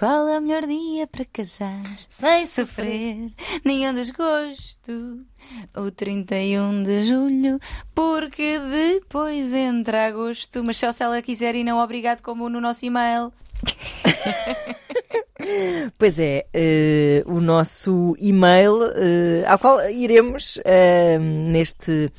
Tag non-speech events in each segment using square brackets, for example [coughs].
Qual é o melhor dia para casar sem sofrer nenhum desgosto? O 31 de julho, porque depois entra agosto. Mas só se ela quiser e não obrigado, como no nosso e-mail. [laughs] Pois é, eh, o nosso e-mail, eh, ao qual iremos eh, neste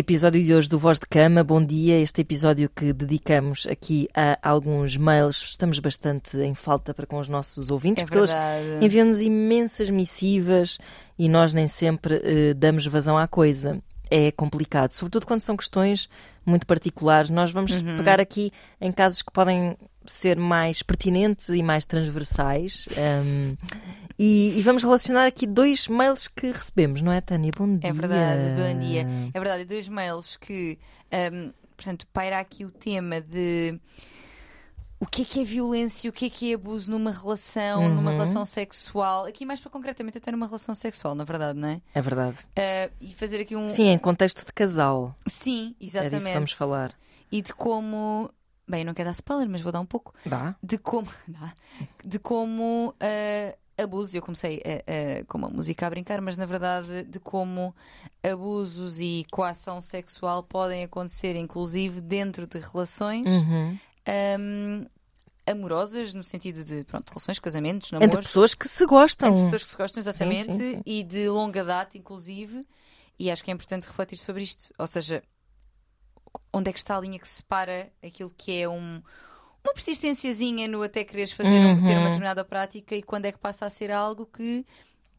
episódio de hoje do Voz de Cama. Bom dia, este episódio que dedicamos aqui a alguns mails. Estamos bastante em falta para com os nossos ouvintes, É porque eles verdade. enviam-nos imensas missivas e nós nem sempre eh, damos vazão à coisa. É complicado, sobretudo quando são questões muito particulares. Nós vamos Uhum. pegar aqui em casos que podem ser mais pertinentes e mais transversais. ehm, e, e vamos relacionar aqui dois mails que recebemos, não é, Tânia? Bom dia. É verdade, bom dia. É verdade, e dois mails que, ahm, portanto, paira aqui o tema de o que é que é violência, o que é que é abuso numa relação, numa Uhum. relação sexual, aqui mais para concretamente até numa relação sexual, na verdade, não é? É verdade. Ah, e fazer aqui um. Sim, em contexto de casal. Sim, É exatamente. disso que vamos falar. E de como. Bem, eu não quero dar spoiler, mas vou dar um pouco. Dá? De como. [laughs] Dá. De como. ah, abuso, eu comecei ah, ah, com uma música a brincar, mas na verdade de como abusos e coação sexual podem acontecer, inclusive dentro de relações Uhum. ahm, amorosas, no sentido de pronto, relações, casamentos, Entre namoros, pessoas que se gostam. entre pessoas que se gostam Sim, exatamente sim, sim. e de longa data, inclusive, e acho que é importante refletir sobre isto. Ou seja, onde é que está a linha que separa aquilo que é um, uma persistênciazinha no até quereres fazer um- ter uma Uhum. determinada prática e quando é que passa a ser algo que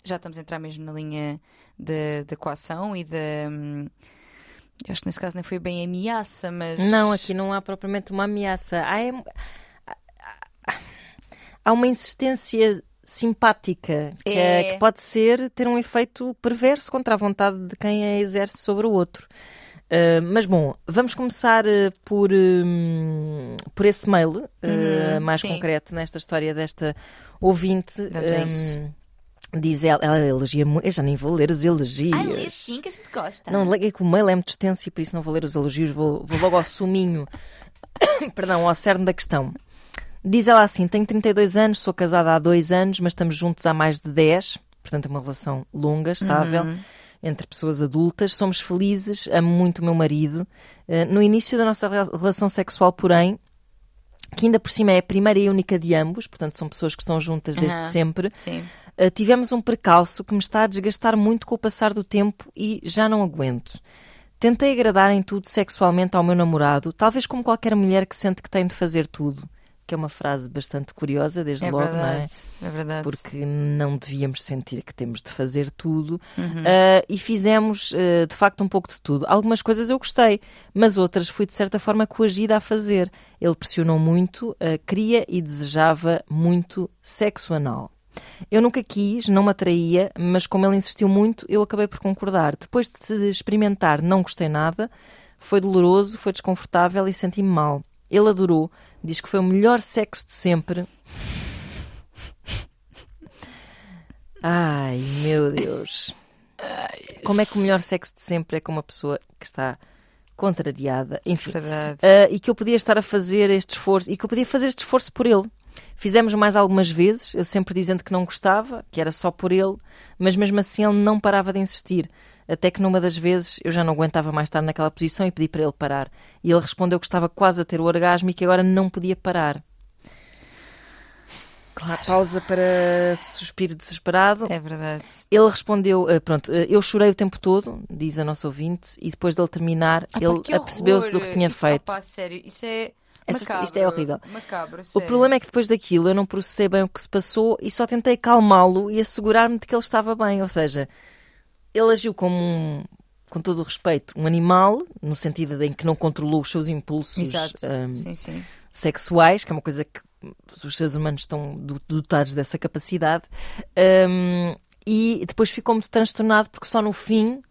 já estamos a entrar mesmo na linha da da coação e da. hum, acho que nesse caso nem foi bem ameaça, mas. Não, aqui não há propriamente uma ameaça. Há, há uma insistência simpática que, é- É. que pode ser ter um efeito perverso contra a vontade de quem a exerce sobre o outro. Uh, mas bom, vamos começar uh, por, hum, por esse mail uh, Uhum, mais sim. concreto nesta história desta ouvinte. Vamos a isso. Diz ela, ela elogia muito. Eu já nem vou ler os elogios. Ai, lê sim que a gente gosta. Não, é que o mail é muito extenso e por isso não vou ler os elogios, vou, vou logo ao suminho, [coughs] perdão, ao cerne da questão. Diz ela assim: tenho 32 anos, sou casada há dois anos, mas estamos juntos há mais de 10, portanto é uma relação longa, estável, Uhum. Entre pessoas adultas. Somos felizes, amo muito o meu marido. Eh, No início da nossa rela- relação sexual, porém, que ainda por cima é a primeira e única de ambos, portanto são pessoas que estão juntas desde Aham. sempre. Uh, tivemos um percalço que me está a desgastar muito com o passar do tempo e já não aguento. Tentei agradar em tudo sexualmente ao meu namorado, talvez como qualquer mulher que sente que tem de fazer tudo. Que é uma frase bastante curiosa, desde É logo, não é? verdade. É verdade. Porque não devíamos sentir que temos de fazer tudo. Uhum. Uh, e fizemos, uh, de facto, um pouco de tudo. Algumas coisas eu gostei, mas outras fui, de certa forma, coagida a fazer. Ele pressionou muito, uh, queria e desejava muito sexo anal. Eu nunca quis, não me atraía, mas como ele insistiu muito, eu acabei por concordar. Depois de experimentar, não gostei nada. Foi doloroso, foi desconfortável e senti-me mal. Ele adorou, diz que foi o melhor sexo de sempre. Ai, meu Deus. Como é que o melhor sexo de sempre é com uma pessoa que está contrariada? Enfim, Verdade. ah, e que eu podia estar a fazer este esforço e que eu podia fazer este esforço por ele. Fizemos mais algumas vezes, eu sempre dizendo que não gostava, que era só por ele, mas mesmo assim ele não parava de insistir. Até que numa das vezes eu já não aguentava mais estar naquela posição e pedi para ele parar. E ele respondeu que estava quase a ter o orgasmo e que agora não podia parar. Claro. Pausa para suspiro desesperado. É verdade. Ele respondeu, eh, pronto, eh, eu chorei o tempo todo, diz a nossa ouvinte, e depois dele terminar, Ah, ele apercebeu-se do que tinha Isso, feito. opá, sério, isso é Essa- macabro. isto é horrível. Macabro, O problema é que depois daquilo eu não processei bem o que se passou e só tentei calmá-lo e assegurar-me de que ele estava bem. Ou seja, ele agiu como um, com todo o respeito, um animal, no sentido de em que não controlou os seus impulsos Exato. ahm, Sim, sim. sexuais, que é uma coisa que os seres humanos estão do- dotados dessa capacidade. Ahm, e depois ficou muito transtornado porque só no fim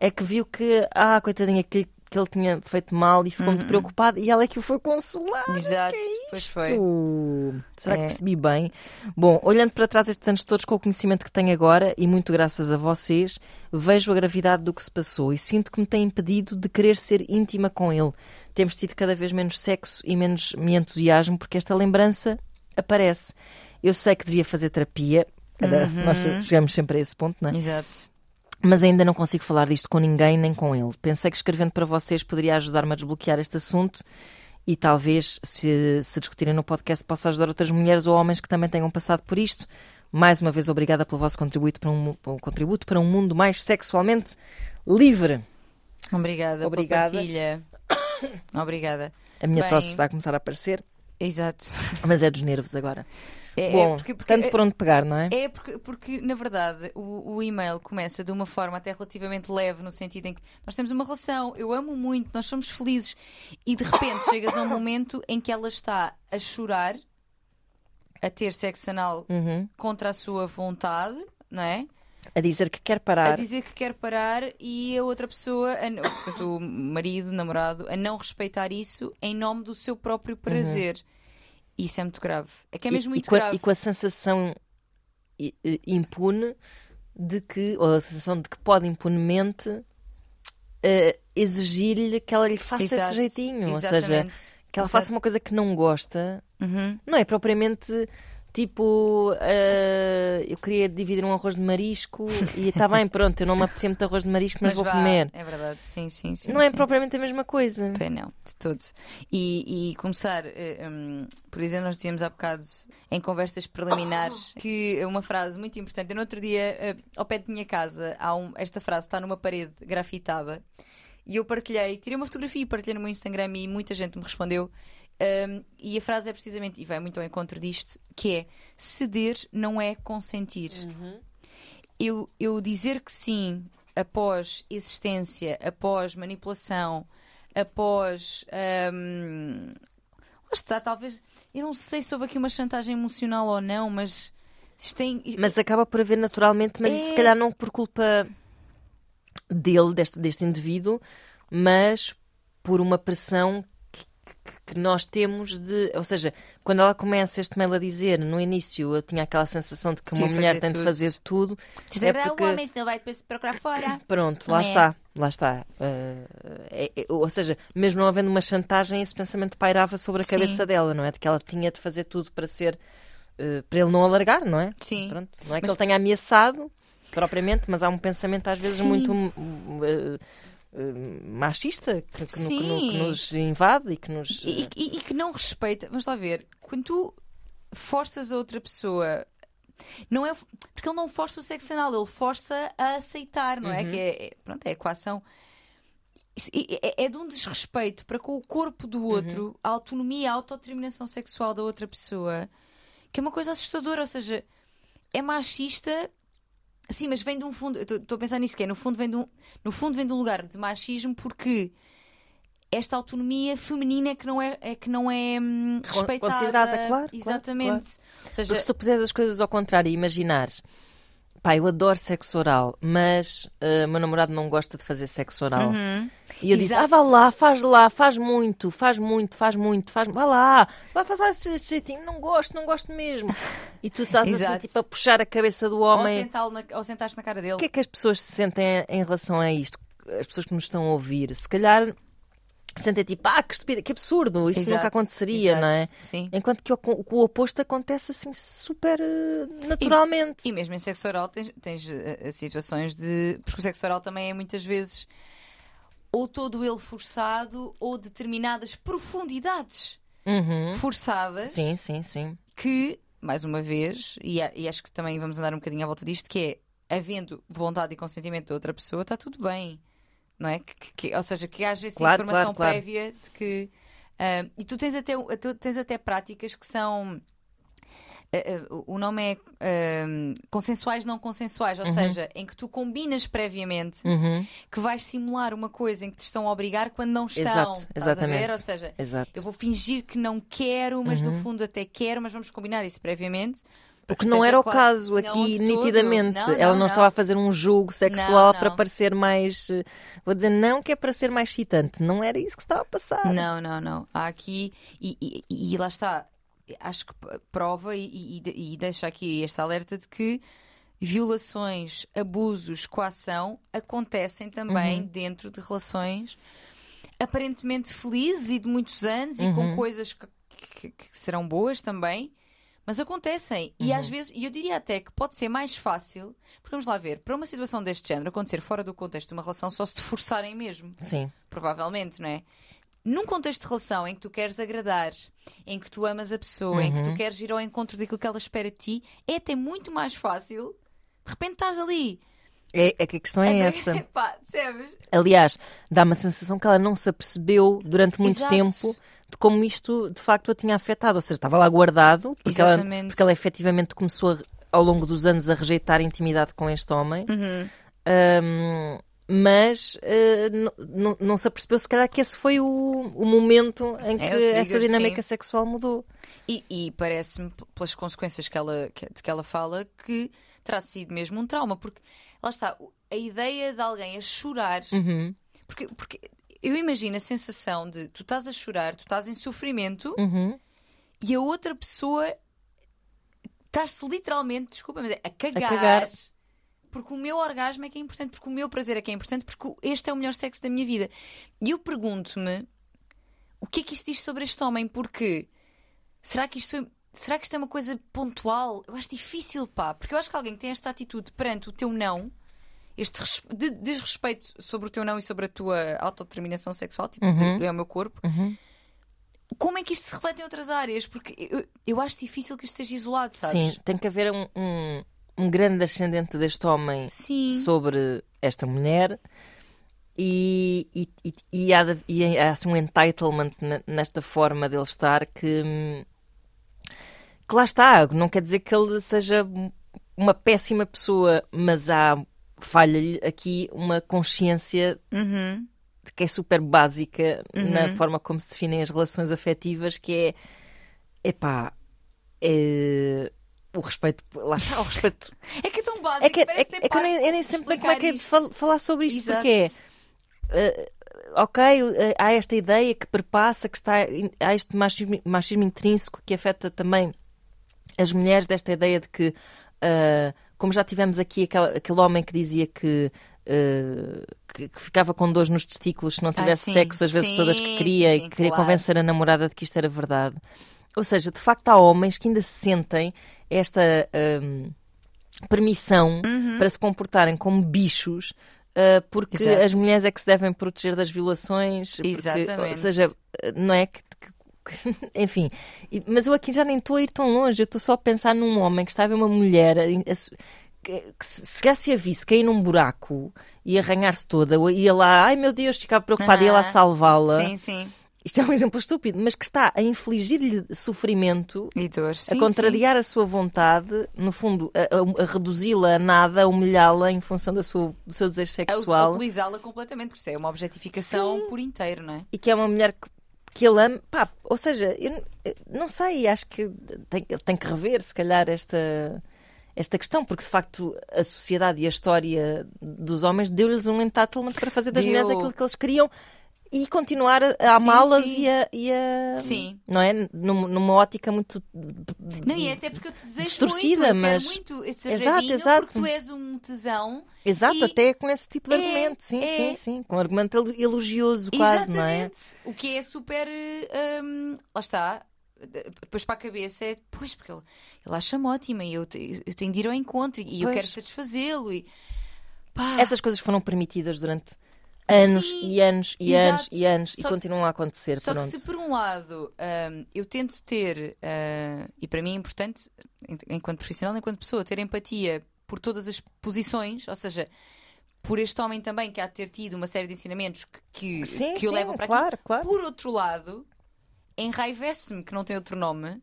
é que viu que, ah, coitadinha, que, que ele tinha feito mal e ficou muito preocupado e ela é que o foi consolar. Exato. Pois foi. Será que É. percebi bem? Bom, olhando para trás estes anos todos com o conhecimento que tenho agora e muito graças a vocês, vejo a gravidade do que se passou e sinto que me tem impedido de querer ser íntima com ele. Temos tido cada vez menos sexo e menos me entusiasmo porque esta lembrança aparece. Eu sei que devia fazer terapia. Era- Uhum. Nós chegamos sempre a esse ponto, não é? Exato. Mas ainda não consigo falar disto com ninguém, nem com ele. Pensei que escrevendo para vocês poderia ajudar-me a desbloquear este assunto e talvez, se, se discutirem no podcast, possa ajudar outras mulheres ou homens que também tenham passado por isto. Mais uma vez, obrigada pelo vosso contributo para um, um contributo para um mundo mais sexualmente livre. Obrigada, Obrigada. pela partilha. [coughs] Obrigada. A minha Bem- tosse está a começar a aparecer, Exato. mas é dos nervos agora. É, é Bom, porque- porque- tanto por onde pegar, não é? É porque, porque na verdade, o, o e-mail começa de uma forma até relativamente leve, no sentido em que nós temos uma relação, eu amo muito, nós somos felizes, e de repente chegas a um momento em que ela está a chorar, a ter sexo anal Uhum. contra a sua vontade, não é? A dizer que quer A parar. dizer que quer parar e a outra pessoa, a, portanto, o marido, namorado, a não respeitar isso em nome do seu próprio prazer. Isso é muito grave. É que é mesmo e, muito e com a, grave. e com a sensação impune de que, ou a sensação de que pode impunemente eh, exigir-lhe que ela lhe faça Exato, esse jeitinho. Ou seja, exatamente. que ela Exato. faça uma coisa que não gosta. Uhum. Não é propriamente tipo eh, eu queria dividir um arroz de marisco e está bem, pronto, eu não me apetecia muito arroz de marisco, mas, vou vá, comer. É verdade, sim, sim, sim. não é sim. propriamente a mesma coisa. Bem, não, de todo. E, e começar, eh, hum, por exemplo, nós dizíamos há bocado em conversas preliminares que uma frase muito importante. Eu no outro dia, eh, ao pé de minha casa, há um, esta frase está numa parede grafitada e eu partilhei, tirei uma fotografia e partilhei no meu Instagram e muita gente me respondeu. Hum, e a frase é precisamente, e vai muito ao encontro disto, que é ceder não é consentir. Eu, eu dizer que sim após existência, após manipulação, após. hum, lá está, talvez. Eu não sei se houve aqui uma chantagem emocional ou não, mas. Tem. Mas acaba por haver naturalmente, mas isso se É. calhar não por culpa dele, deste, deste indivíduo, mas por uma pressão que, que- que nós temos de. Ou seja, quando ela começa este mail a dizer, no início eu tinha aquela sensação de que uma Sim, mulher tem de fazer tudo. Isto é é porque- o homem, senão vai depois procurar fora. [coughs] Pronto, lá é? está, lá está. Uh, é- é- ou seja, mesmo não havendo uma chantagem, esse pensamento pairava sobre a Sim. cabeça dela, não é? De que ela tinha de fazer tudo para ser. uh, para ele não alargar, não é? Sim. Pronto, não é que Mas- ele tenha ameaçado propriamente, mas há um pensamento às vezes Sim. muito uh, machista que, que no- que no- que nos invade e que nos. E, e- e que não respeita. Vamos lá ver. Quando tu forças a outra pessoa. Não é, porque ele não força o sexo anal, ele força a aceitar, não Uhum. é? Que é, é- pronto, é a equação. Isso É, é- é de um desrespeito para com o corpo Uhum. do outro, a autonomia, a autodeterminação sexual da outra pessoa, que é uma coisa assustadora. Ou seja, é machista, sim, mas vem de um fundo. Estou a pensar nisso, que é no fundo, vem de um, no fundo vem de um lugar de machismo porque esta autonomia feminina é que não é, é, que não é hum, respeitada. considerada, claro, claro, Exatamente. Ou seja, Porque se tu puseres as coisas ao contrário e imaginares, pá, eu adoro sexo oral, mas uh, meu namorado não gosta de fazer sexo oral. Uhum. E eu disse, Exato. ah, vá lá, faz lá, faz muito, faz muito, faz muito, faz, vá lá, vai fazer esse jeitinho, não gosto, não gosto mesmo. E tu estás assim, Exato. tipo, a puxar a cabeça do ou, homem. sentá-lo na- ou sentaste na cara dele. O que é que as pessoas se sentem em relação a isto? As pessoas que nos estão a ouvir, se calhar sentem tipo, ah, que estupidez, que absurdo, isto Exato, nunca aconteceria, exato, não é? Sim. Enquanto que o, o oposto acontece assim super eh, naturalmente. E mesmo em sexo oral tens, tens eh, situações de. Porque o sexo oral também é muitas vezes ou todo ele forçado ou determinadas profundidades Uhum. forçadas Sim, sim, sim. que, mais uma vez, e, a- e acho que também vamos andar um bocadinho à volta disto, que é havendo vontade e consentimento da outra pessoa, está tudo bem. Não é? Que, que- ou seja, que haja essa Claro, informação claro, claro. prévia de que. ah, e tu tens até, tu tens até práticas que são. ah, ah, o nome é consensuais não consensuais, ou seja, em que tu combinas previamente Uhum. que vais simular uma coisa em que te estão a obrigar quando não estão. Exato, exatamente. ver? Ou seja, Exato. eu vou fingir que não quero, mas no fundo até quero, mas vamos combinar isso previamente. O para que não era o claro. caso Não, aqui, todo. nitidamente. Não, Ela não, não, estava a fazer um jogo Não, sexual não. para parecer mais. Vou dizer, não que é para ser mais excitante. Não era isso que estava a passar. Não, não, não. Há aqui, e, e- e lá está, acho que prova e, e, e deixa aqui este alerta de que violações, abusos, coação acontecem também Uhum. dentro de relações aparentemente felizes e de muitos anos e Uhum. com coisas que, que- que serão boas também, Mas acontecem. E às vezes, e eu diria até que pode ser mais fácil, porque vamos lá ver, para uma situação deste género acontecer fora do contexto de uma relação, só se te forçarem mesmo. Sim. Provavelmente, não é? Num contexto de relação em que tu queres agradar, em que tu amas a pessoa, em que tu queres ir ao encontro daquilo que ela espera de ti, é até muito mais fácil. De repente estás ali. É, é que a questão é essa. [laughs] Pá? Aliás, dá uma sensação que ela não se apercebeu durante muito Exato. tempo de como isto de facto a tinha afetado. Ou seja, estava lá guardado, porque, ela, porque ela efetivamente começou a- ao longo dos anos a rejeitar a intimidade com este homem. Uhum. Ahm, mas eh, não- se apercebeu, se calhar, que esse foi o, o momento em que É, o trigger, essa dinâmica sim. sexual mudou. E, e parece-me, pelas consequências que ela, que, de que ela fala, que terá sido mesmo um trauma. Porque, lá está, a ideia de alguém a chorar. Uhum. Porque, porque eu imagino a sensação de tu estás a chorar, tu estás em sofrimento Uhum. e a outra pessoa estás-se literalmente, desculpa, mas é a cagar. cagar. Porque o meu orgasmo é que é importante, porque o meu prazer é que é importante, porque este é o melhor sexo da minha vida. E eu pergunto-me o que é que isto diz sobre este homem? Porque será que isto, será que isto é uma coisa pontual? Eu acho difícil, pá, porque eu acho que alguém que tem esta atitude perante o teu não, este de- desrespeito sobre o teu não e sobre a tua autodeterminação sexual, tipo, de- é o meu corpo. Uhum. Como é que isto se reflete em outras áreas? Porque eu, eu acho difícil que isto esteja isolado, sabes? Sim, tem que haver um, um, um grande ascendente deste homem Sim. sobre esta mulher e, e, e, e há, e há assim, um entitlement ne- nesta forma dele estar que, hum, que lá está. Não quer dizer que ele seja uma péssima pessoa, mas há falha-lhe aqui uma consciência Uhum. que é super básica na forma como se definem as relações afetivas, que é epá, é o respeito, lá está, o respeito. [laughs] É que é tão básico. É que, é, é que eu, nem, eu nem sempre sei como é que é de fal- falar sobre isto, porque é, eh, ok, eh, há esta ideia que perpassa, que está, há este machismo, machismo intrínseco que afeta também as mulheres, desta ideia de que, ah, como já tivemos aqui aquele, aquele homem que dizia que, ah, que, que ficava com dores nos testículos se não tivesse sim. sexo as vezes Sim, todas que queria sim, e queria claro. convencer a namorada de que isto era verdade. Ou seja, de facto há homens que ainda se sentem esta ahm, permissão Uhum. para se comportarem como bichos ah, porque Exato. as mulheres é que se devem proteger das violações. porque- ou seja, não é que. [laughs] enfim, mas eu aqui já nem estou a ir tão longe, eu estou só a pensar num homem que está a ver uma mulher que, que se já se a visse cair num buraco e arranhar-se toda, ia lá, ai meu Deus, ficava preocupada, ia lá salvá-la. Sim, sim. Isto é um exemplo estúpido, mas que está a infligir-lhe sofrimento E dor, a sim, contrariar a sua vontade, no fundo, a, a- a reduzi-la a nada, a humilhá-la em função da sua, do seu desejo sim. A sexual. utilizá-la completamente, porque isto é uma objetificação por inteiro, não é? e que é uma mulher que, que ele ama. Pá, ou seja, eu, não sei, acho que tem, ele tem que rever, se calhar, esta, esta questão, porque de facto a sociedade e a história dos homens deu-lhes um entitlement para fazer das Deu. mulheres aquilo que eles queriam. E continuar a, amá-las e a, e a- Sim. Não é? Numa, numa ótica muito. Não, e é até porque eu te desejo Distorcida, muito, eu mas- muito esse Exato, rabinho, exato. porque tu és um tesão. Exato, E até com esse tipo de é- argumento. Sim, é- sim, sim. Com um argumento elo- elogioso, quase, não é? Exatamente. O que é super. hum, lá está. Depois para a cabeça é. Pois, porque ele, ele acha-me ótima e eu, eu tenho de ir ao encontro e eu Pois. quero satisfazê-lo. E, pá, Essas coisas foram permitidas durante anos Sim, e anos e exato. anos e anos e Só- continuam a acontecer. Só que pronto. se por um lado hum, eu tento ter, ah, e para mim é importante, en- enquanto profissional, enquanto pessoa, ter empatia por todas as posições, ou seja, por este homem também que há de ter tido uma série de ensinamentos que, que, Sim, que o sim, levam para claro, aqui. claro. Por outro lado, enraivece-me que não tem outro nome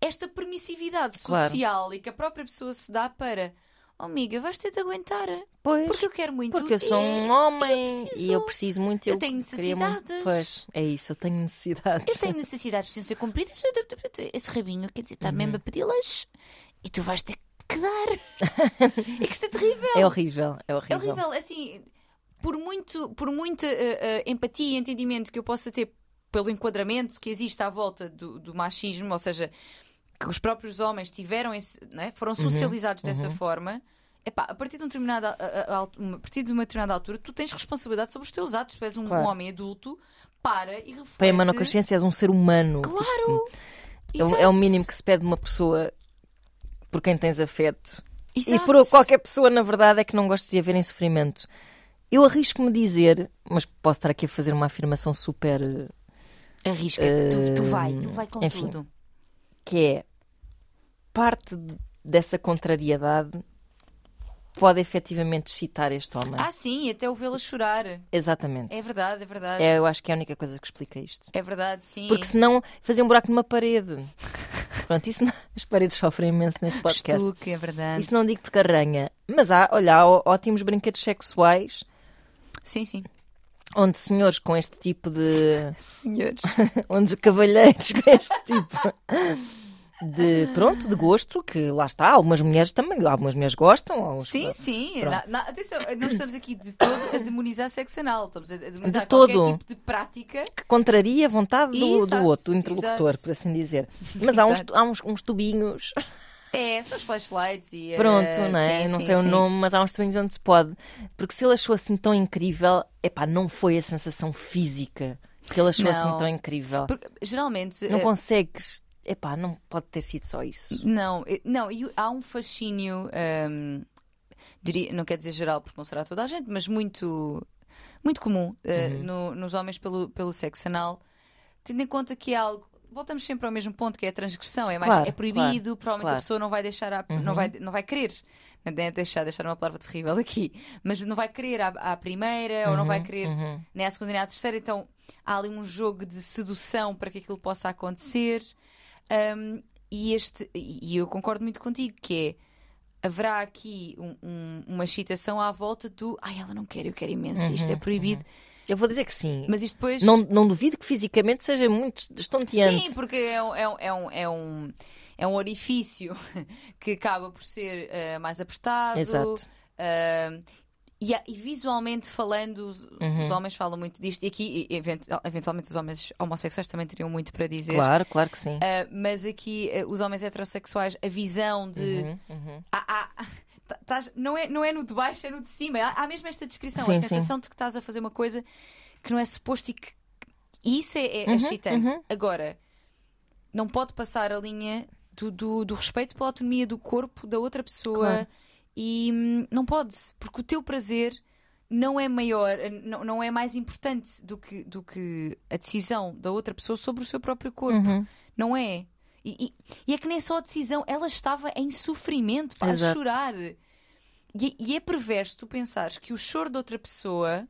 esta permissividade Claro. social e que a própria pessoa se dá para. Oh, amiga, vais ter de aguentar. Pois, Porque eu quero muito. porque eu sou um homem preciso- e eu preciso muito. eu tenho queria muito- necessidades. Pois, é isso, eu tenho necessidades. Eu tenho necessidades de ser cumpridas. Esse rabinho, quer dizer, está Uhum. mesmo a pedi-las e tu vais ter que dar. [laughs] é que isto é terrível. É horrível, é É horrível. horrível. Assim, por muito, por muita eh, empatia e entendimento que eu possa ter pelo enquadramento que existe à volta do, do machismo, ou seja, que os próprios homens tiveram esse, né, foram Uhum, socializados dessa forma. Epá, a partir de, um a, a- a partir de uma determinada altura, tu tens responsabilidade sobre os teus atos. Tu és um, Claro. um homem adulto, para e reflete. Põe a mão na consciência, és um ser humano. Claro! É o- Exato. É o mínimo que se pede de uma pessoa por quem tens afeto. E Exato. por qualquer pessoa, na verdade, é que não gostes de a ver em sofrimento. Eu arrisco-me dizer, mas posso estar aqui a fazer uma afirmação super. Arrisca-te, tu, tu vai, tu vai com enfim. tudo. Que é parte dessa contrariedade pode efetivamente excitar este homem. Ah, sim, até o vê-la chorar. Exatamente. É verdade, é verdade. É, eu acho que é a única coisa que explica isto. É verdade, sim. Porque senão fazia um buraco numa parede. Pronto, isso não... as paredes sofrem imenso neste podcast. Estuque, é verdade. Isso não digo porque arranha. Mas há, olha, há ótimos brinquedos sexuais Sim, sim. Onde senhores com este tipo de. Senhores. [laughs] onde cavalheiros com este tipo de. pronto, de gosto, que lá está. Algumas mulheres também. Algumas mulheres gostam. Sim, sim. Na- na- atenção, não estamos aqui de todo a demonizar sexo anal. Estamos a demonizar De qualquer todo. tipo de prática. que contraria a vontade do, do Exato, outro, do interlocutor, exato. por assim dizer. Mas há, uns, há uns, uns tubinhos, É, são os flashlights e. pronto, eh, não é? sim, não sim, sei o sim. nome, mas há uns tubinhos onde se pode. Porque se ele achou assim tão incrível, epá, não foi a sensação física que ele achou Não. assim tão incrível. Porque, geralmente. Não eh, consegues, epá, não pode ter sido só isso. Não, não, e há um fascínio, hum, diria, não quer dizer geral, porque não será toda a gente, mas muito, muito comum eh, Uhum. no- nos homens pelo, pelo sexo anal, tendo em conta que é algo. Voltamos sempre ao mesmo ponto, que é a transgressão. É, mais, Claro, é proibido, claro, provavelmente claro. a pessoa não vai deixar, à- não, vai, não vai querer. Não é deixar, deixar uma palavra terrível aqui, mas não vai querer à, à primeira ou não vai querer uhum. nem à segunda nem à terceira. Então há ali um jogo de sedução para que aquilo possa acontecer. Um, e, este, e eu concordo muito contigo, que é haverá aqui um- um- uma excitação à volta do ai, ela não quer, eu quero imenso, isto é proibido. Eu vou dizer que sim. Mas isto depois. Não, não duvido que fisicamente seja muito estonteante. Sim, porque é um, é um, é um, é um, é orifício [laughs] que acaba por ser eh, mais apertado. Exato. Ah, e, e visualmente falando, os, Uhum. os homens falam muito disto, e aqui, event- eventualmente, os homens homossexuais também teriam muito para dizer. Claro, claro que sim. Ah, mas aqui, os homens heterossexuais, a visão de. Uhum, uhum. Tás- não, é, não é no de baixo, é no de cima. Há, há mesmo esta descrição, Sim, a sim. sensação de que estás a fazer uma coisa que não é suposto e que. e Isso é, é Uhum, excitante. uhum. Agora, não pode passar a linha do, do, do respeito pela autonomia do corpo da outra pessoa Claro. e hum, não pode, porque o teu prazer não é maior, não, não é mais importante do que, do que a decisão da outra pessoa sobre o seu próprio corpo. Uhum. Não é? E, e- e é que nem só a decisão, ela estava em sofrimento, pá, a chorar. E, e é perverso tu pensares que o choro de outra pessoa,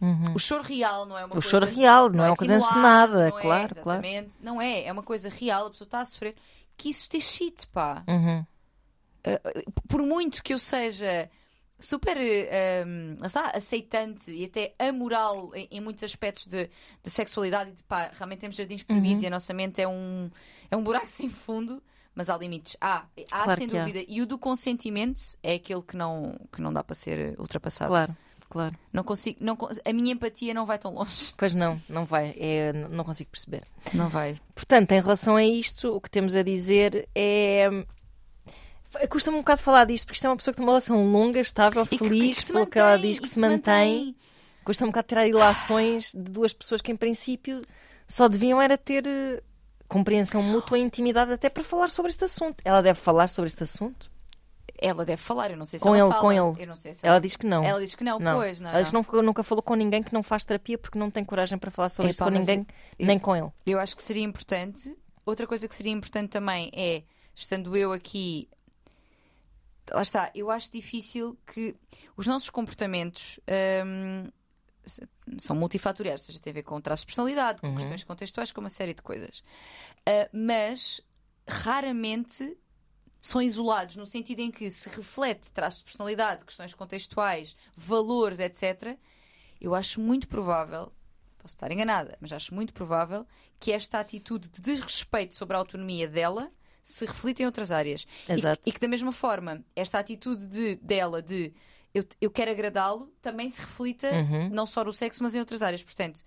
Uhum. o choro real, não é uma O coisa. choro real, não é uma coisa encenada, não é? claro, claro. Não é, é uma coisa real, a pessoa está a sofrer. Que isso te excite, pá. Uhum. Por muito que eu seja super um, lá está, aceitante e até amoral em, em muitos aspectos de, de sexualidade e de pá, realmente temos jardins proibidos Uhum. e a nossa mente é um, é um buraco [laughs] sem fundo, mas há limites. Há, há Claro sem que há. dúvida. E o do consentimento é aquele que não, que não dá para ser ultrapassado. Claro, claro. Não consigo, não, a minha empatia não vai tão longe. [laughs] Pois não, não vai. É, não consigo perceber. Não vai. Portanto, em relação a isto, o que temos a dizer é. Custa-me um bocado falar disto, porque isto é uma pessoa que tem uma relação longa, estável, E que- feliz, que se pelo que ela mantém, diz que se mantém. Custa-me um bocado tirar ilações de duas pessoas que, em princípio, só deviam era ter eh, compreensão mútua e intimidade até para falar sobre este assunto. Ela deve falar sobre este assunto? Ela deve falar, eu não sei se Com ela ele, fala. com ele. Eu não sei se Ela diz que não. Ela diz que não, Não. pois, não. Ela diz que não. nunca, falou com ninguém que não faz terapia porque não tem coragem para falar sobre Epá, isto com ninguém, eu- nem com ele. Eu acho que seria importante. Outra coisa que seria importante também é, estando eu aqui. Lá está, eu acho difícil que os nossos comportamentos hum, são multifatoriais, ou seja, tem a ver com traços de personalidade, com questões contextuais, com uma série de coisas. Ah, mas raramente são isolados, no sentido em que se reflete traços de personalidade, questões contextuais, valores, etc. Eu acho muito provável, posso estar enganada, mas acho muito provável que esta atitude de desrespeito sobre a autonomia dela se reflita em outras áreas. E- Exato. E, que, da mesma forma, esta atitude de, dela de eu, eu quero agradá-lo também se reflita Uhum. não só no sexo, mas em outras áreas. Portanto,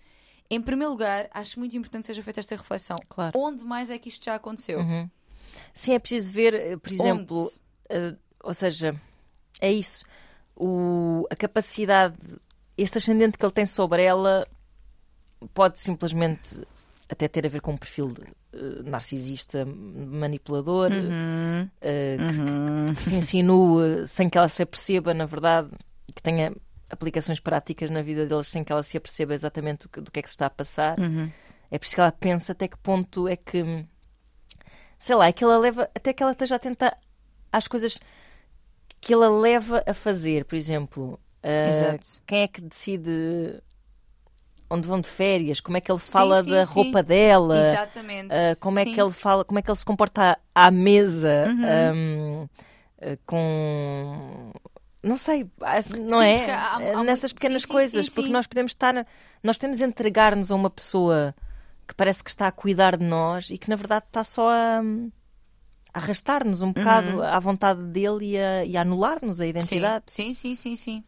em primeiro lugar, acho muito importante que seja feita esta reflexão. Claro. Onde mais é que isto já aconteceu? Uhum. Sim, é preciso ver, eh, por exemplo, eh, ou seja, é isso. O, a capacidade, este ascendente que ele tem sobre ela pode simplesmente até ter a ver com um perfil uh, narcisista, manipulador, Uhum. uh, que- Uhum. que se insinua sem que ela se aperceba, na verdade, que tenha aplicações práticas na vida deles sem que ela se aperceba exatamente do que, do que é que se está a passar. Uhum. É por isso que ela pensa até que ponto é que, sei lá, é que ela leva, até que ela esteja atenta às coisas que ela leva a fazer. Por exemplo, uh, quem é que decide onde vão de férias, como é que ele fala sim, da sim. roupa dela. Exatamente. Uh, como é Sim. que ele fala, como é que ele se comporta à, à mesa Uhum. um, uh, com não sei, não Sim, é? há- há Nessas pequenas sim, sim, coisas, sim, porque sim. nós podemos estar, nós podemos entregar-nos a uma pessoa que parece que está a cuidar de nós e que na verdade está só a, arrastar-nos um bocado Uhum. à vontade dele e a, a anular-nos a identidade. Sim, sim, sim, sim. sim.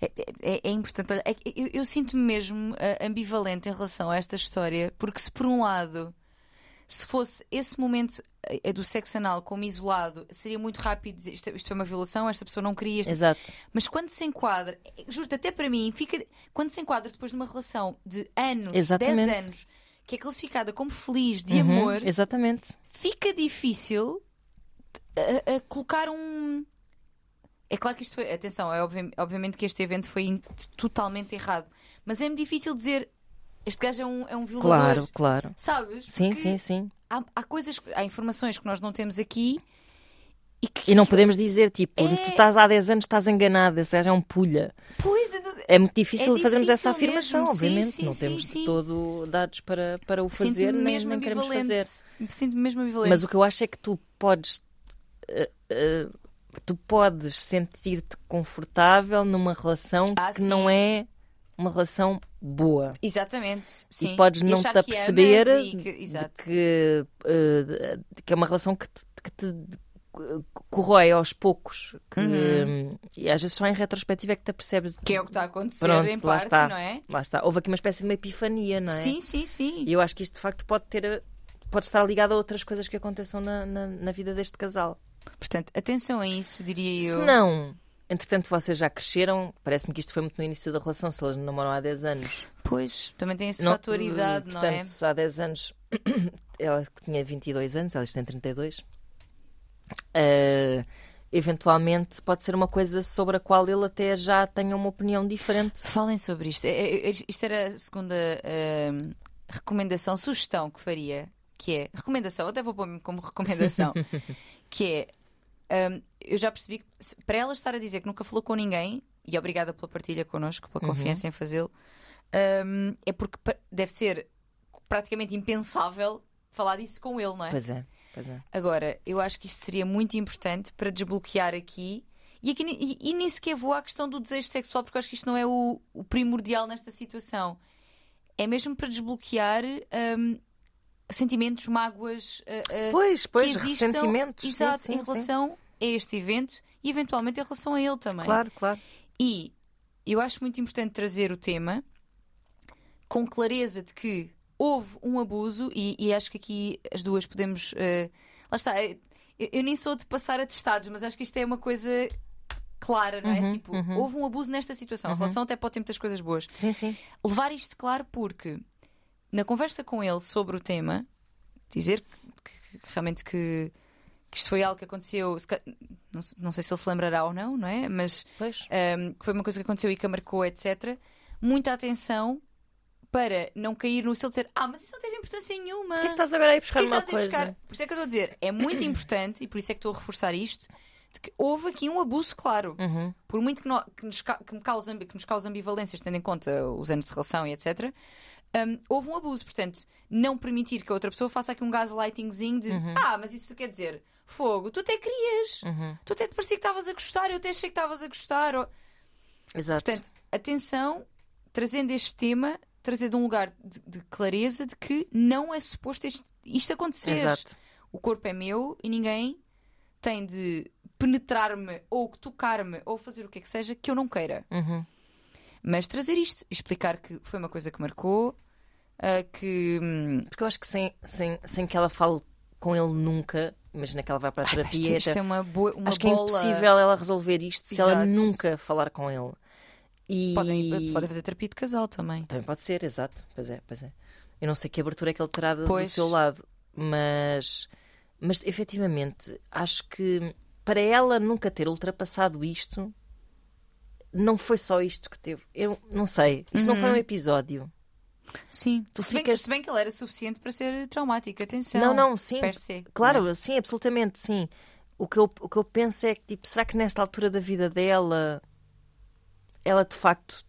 É, é- é importante. Olha, é eu, eu sinto-me mesmo ah, ambivalente em relação a esta história, porque se por um lado, se fosse esse momento eh, do sexo anal como isolado, seria muito rápido dizer isto, isto foi uma violação, esta pessoa não queria. Isto... Exato. Mas quando se enquadra, juro-te, até para mim, fica, quando se enquadra depois de uma relação de anos, Exatamente. 10 anos, que é classificada como feliz, de Uhum, amor, Exatamente. fica difícil a, a colocar um. É claro que isto foi. Atenção, é obvi- obviamente que este evento foi totalmente errado. Mas é-me difícil dizer. Este gajo é um, é um violador. Claro, claro. Sabes? Sim, Porque sim, sim. Há, há coisas, há informações que nós não temos aqui e que. E não podemos dizer, tipo, É- tu estás há 10 anos, estás enganada, esse gajo é um pulha. Pois, é É muito difícil É fazermos essa afirmação, mesmo, sim, obviamente. sim, não sim, temos sim. de todo dados para, para o fazer, sinto-me nem, mesmo nem queremos fazer. Sinto-me mesmo ambivalente. Mas o que eu acho é que tu podes. eh, tu podes sentir-te confortável numa relação Ah, que sim. não é uma relação boa. Exatamente, sim. E podes não achar te que aperceber e que- que, de- que é uma relação que te, que te corrói aos poucos. Que, Uhum. E às vezes só em retrospectiva é que te apercebes. Que é o que está a acontecer Pronto, em lá parte, está. não é? Lá está. Houve aqui uma espécie de uma epifania, não é? Sim, sim, sim. E eu acho que isto de facto pode ter. Pode estar ligado a outras coisas que aconteçam na, na, na vida deste casal. Portanto, atenção a isso, diria Se eu. não, entretanto vocês já cresceram, parece-me que isto foi muito no início da relação, se eles namoram há 10 anos. Pois, também tem esse Não- fator idade, não é? portanto, há 10 anos, [coughs] ela que tinha 22 anos, elas têm 32. eh, eventualmente pode ser uma coisa sobre a qual ele até já tenha uma opinião diferente. Falem sobre isto. É- é- Isto era a segunda ahm, recomendação, sugestão que faria, que é recomendação, até vou pôr-me como recomendação, [laughs] que é ahm, eu já percebi que para ela estar a dizer que nunca falou com ninguém, e obrigada pela partilha connosco, pela confiança em fazê-lo, ahm, é porque deve ser praticamente impensável falar disso com ele, não é? Pois é, pois é. Agora, eu acho que isto seria muito importante para desbloquear aqui. E, aqui, e, e nem sequer vou à questão do desejo sexual, porque eu acho que isto não é o, o primordial nesta situação. É mesmo para desbloquear hum, sentimentos, mágoas uh, uh, Pois, pois, que existam ressentimentos. sim, exato, sim, em sim. relação a este evento e eventualmente em relação a ele também. Claro, claro. E eu acho muito importante trazer o tema com clareza de que houve um abuso, e, e acho que aqui as duas podemos. eh, lá está, eu, eu nem sou de passar atestados, mas acho que isto é uma coisa clara, não é? Uhum, tipo, uhum. houve um abuso nesta situação. A relação até pode ter muitas coisas boas. Sim, sim. Levar isto claro porque na conversa com ele sobre o tema, dizer que, que realmente que, que isto foi algo que aconteceu, se não, não sei se ele se lembrará ou não, não é? Mas um, que foi uma coisa que aconteceu e que a marcou, etc. Muita atenção para não cair no de dizer ah, mas isso não teve importância nenhuma. Por que é que estás agora aí buscar Por que uma coisa? buscar? Por isso é que eu estou a dizer, é muito importante, e por isso é que estou a reforçar isto, de que houve aqui um abuso claro. Uhum. Por muito que, no- que nos, que me cause, que nos cause ambivalências, tendo em conta os anos de relação e etc., um, houve um abuso. Portanto, não permitir que a outra pessoa faça aqui um gaslightingzinho de ah, mas isso quer dizer fogo, tu até querias, Uhum. tu até te parecia que estavas a gostar, eu até achei que estavas a gostar. ou- Exato. Portanto, atenção, trazendo este tema, trazer de um lugar de, de clareza de que não é suposto isto, isto acontecer. Exato. O corpo é meu e ninguém tem de penetrar-me ou tocar-me ou fazer o que é que seja que eu não queira. Uhum. Mas trazer isto, explicar que foi uma coisa que marcou, ah, que. hum, Porque eu acho que sem, sem, sem que ela fale com ele nunca, imagina que ela vai para a ai, pá, isto, terapia. isto é uma, boa, uma acho que é bola. impossível ela resolver isto se ela Exato. nunca falar com ele. E... Podem, podem fazer terapia de casal também. Também pode ser, exato. Pois é, pois é. Eu não sei que abertura é que ele terá do, do Pois. seu lado, mas, mas efetivamente acho que para ela nunca ter ultrapassado isto, não foi só isto que teve. Eu não sei. Isto não Uhum. foi um episódio. Sim. Tu se, bem, ficas- se bem que ele era suficiente para ser traumático, atenção. Não, não, sim. Claro, não é? sim, absolutamente, sim. O que, eu, o que eu penso é que, tipo, será que nesta altura da vida dela, ela de facto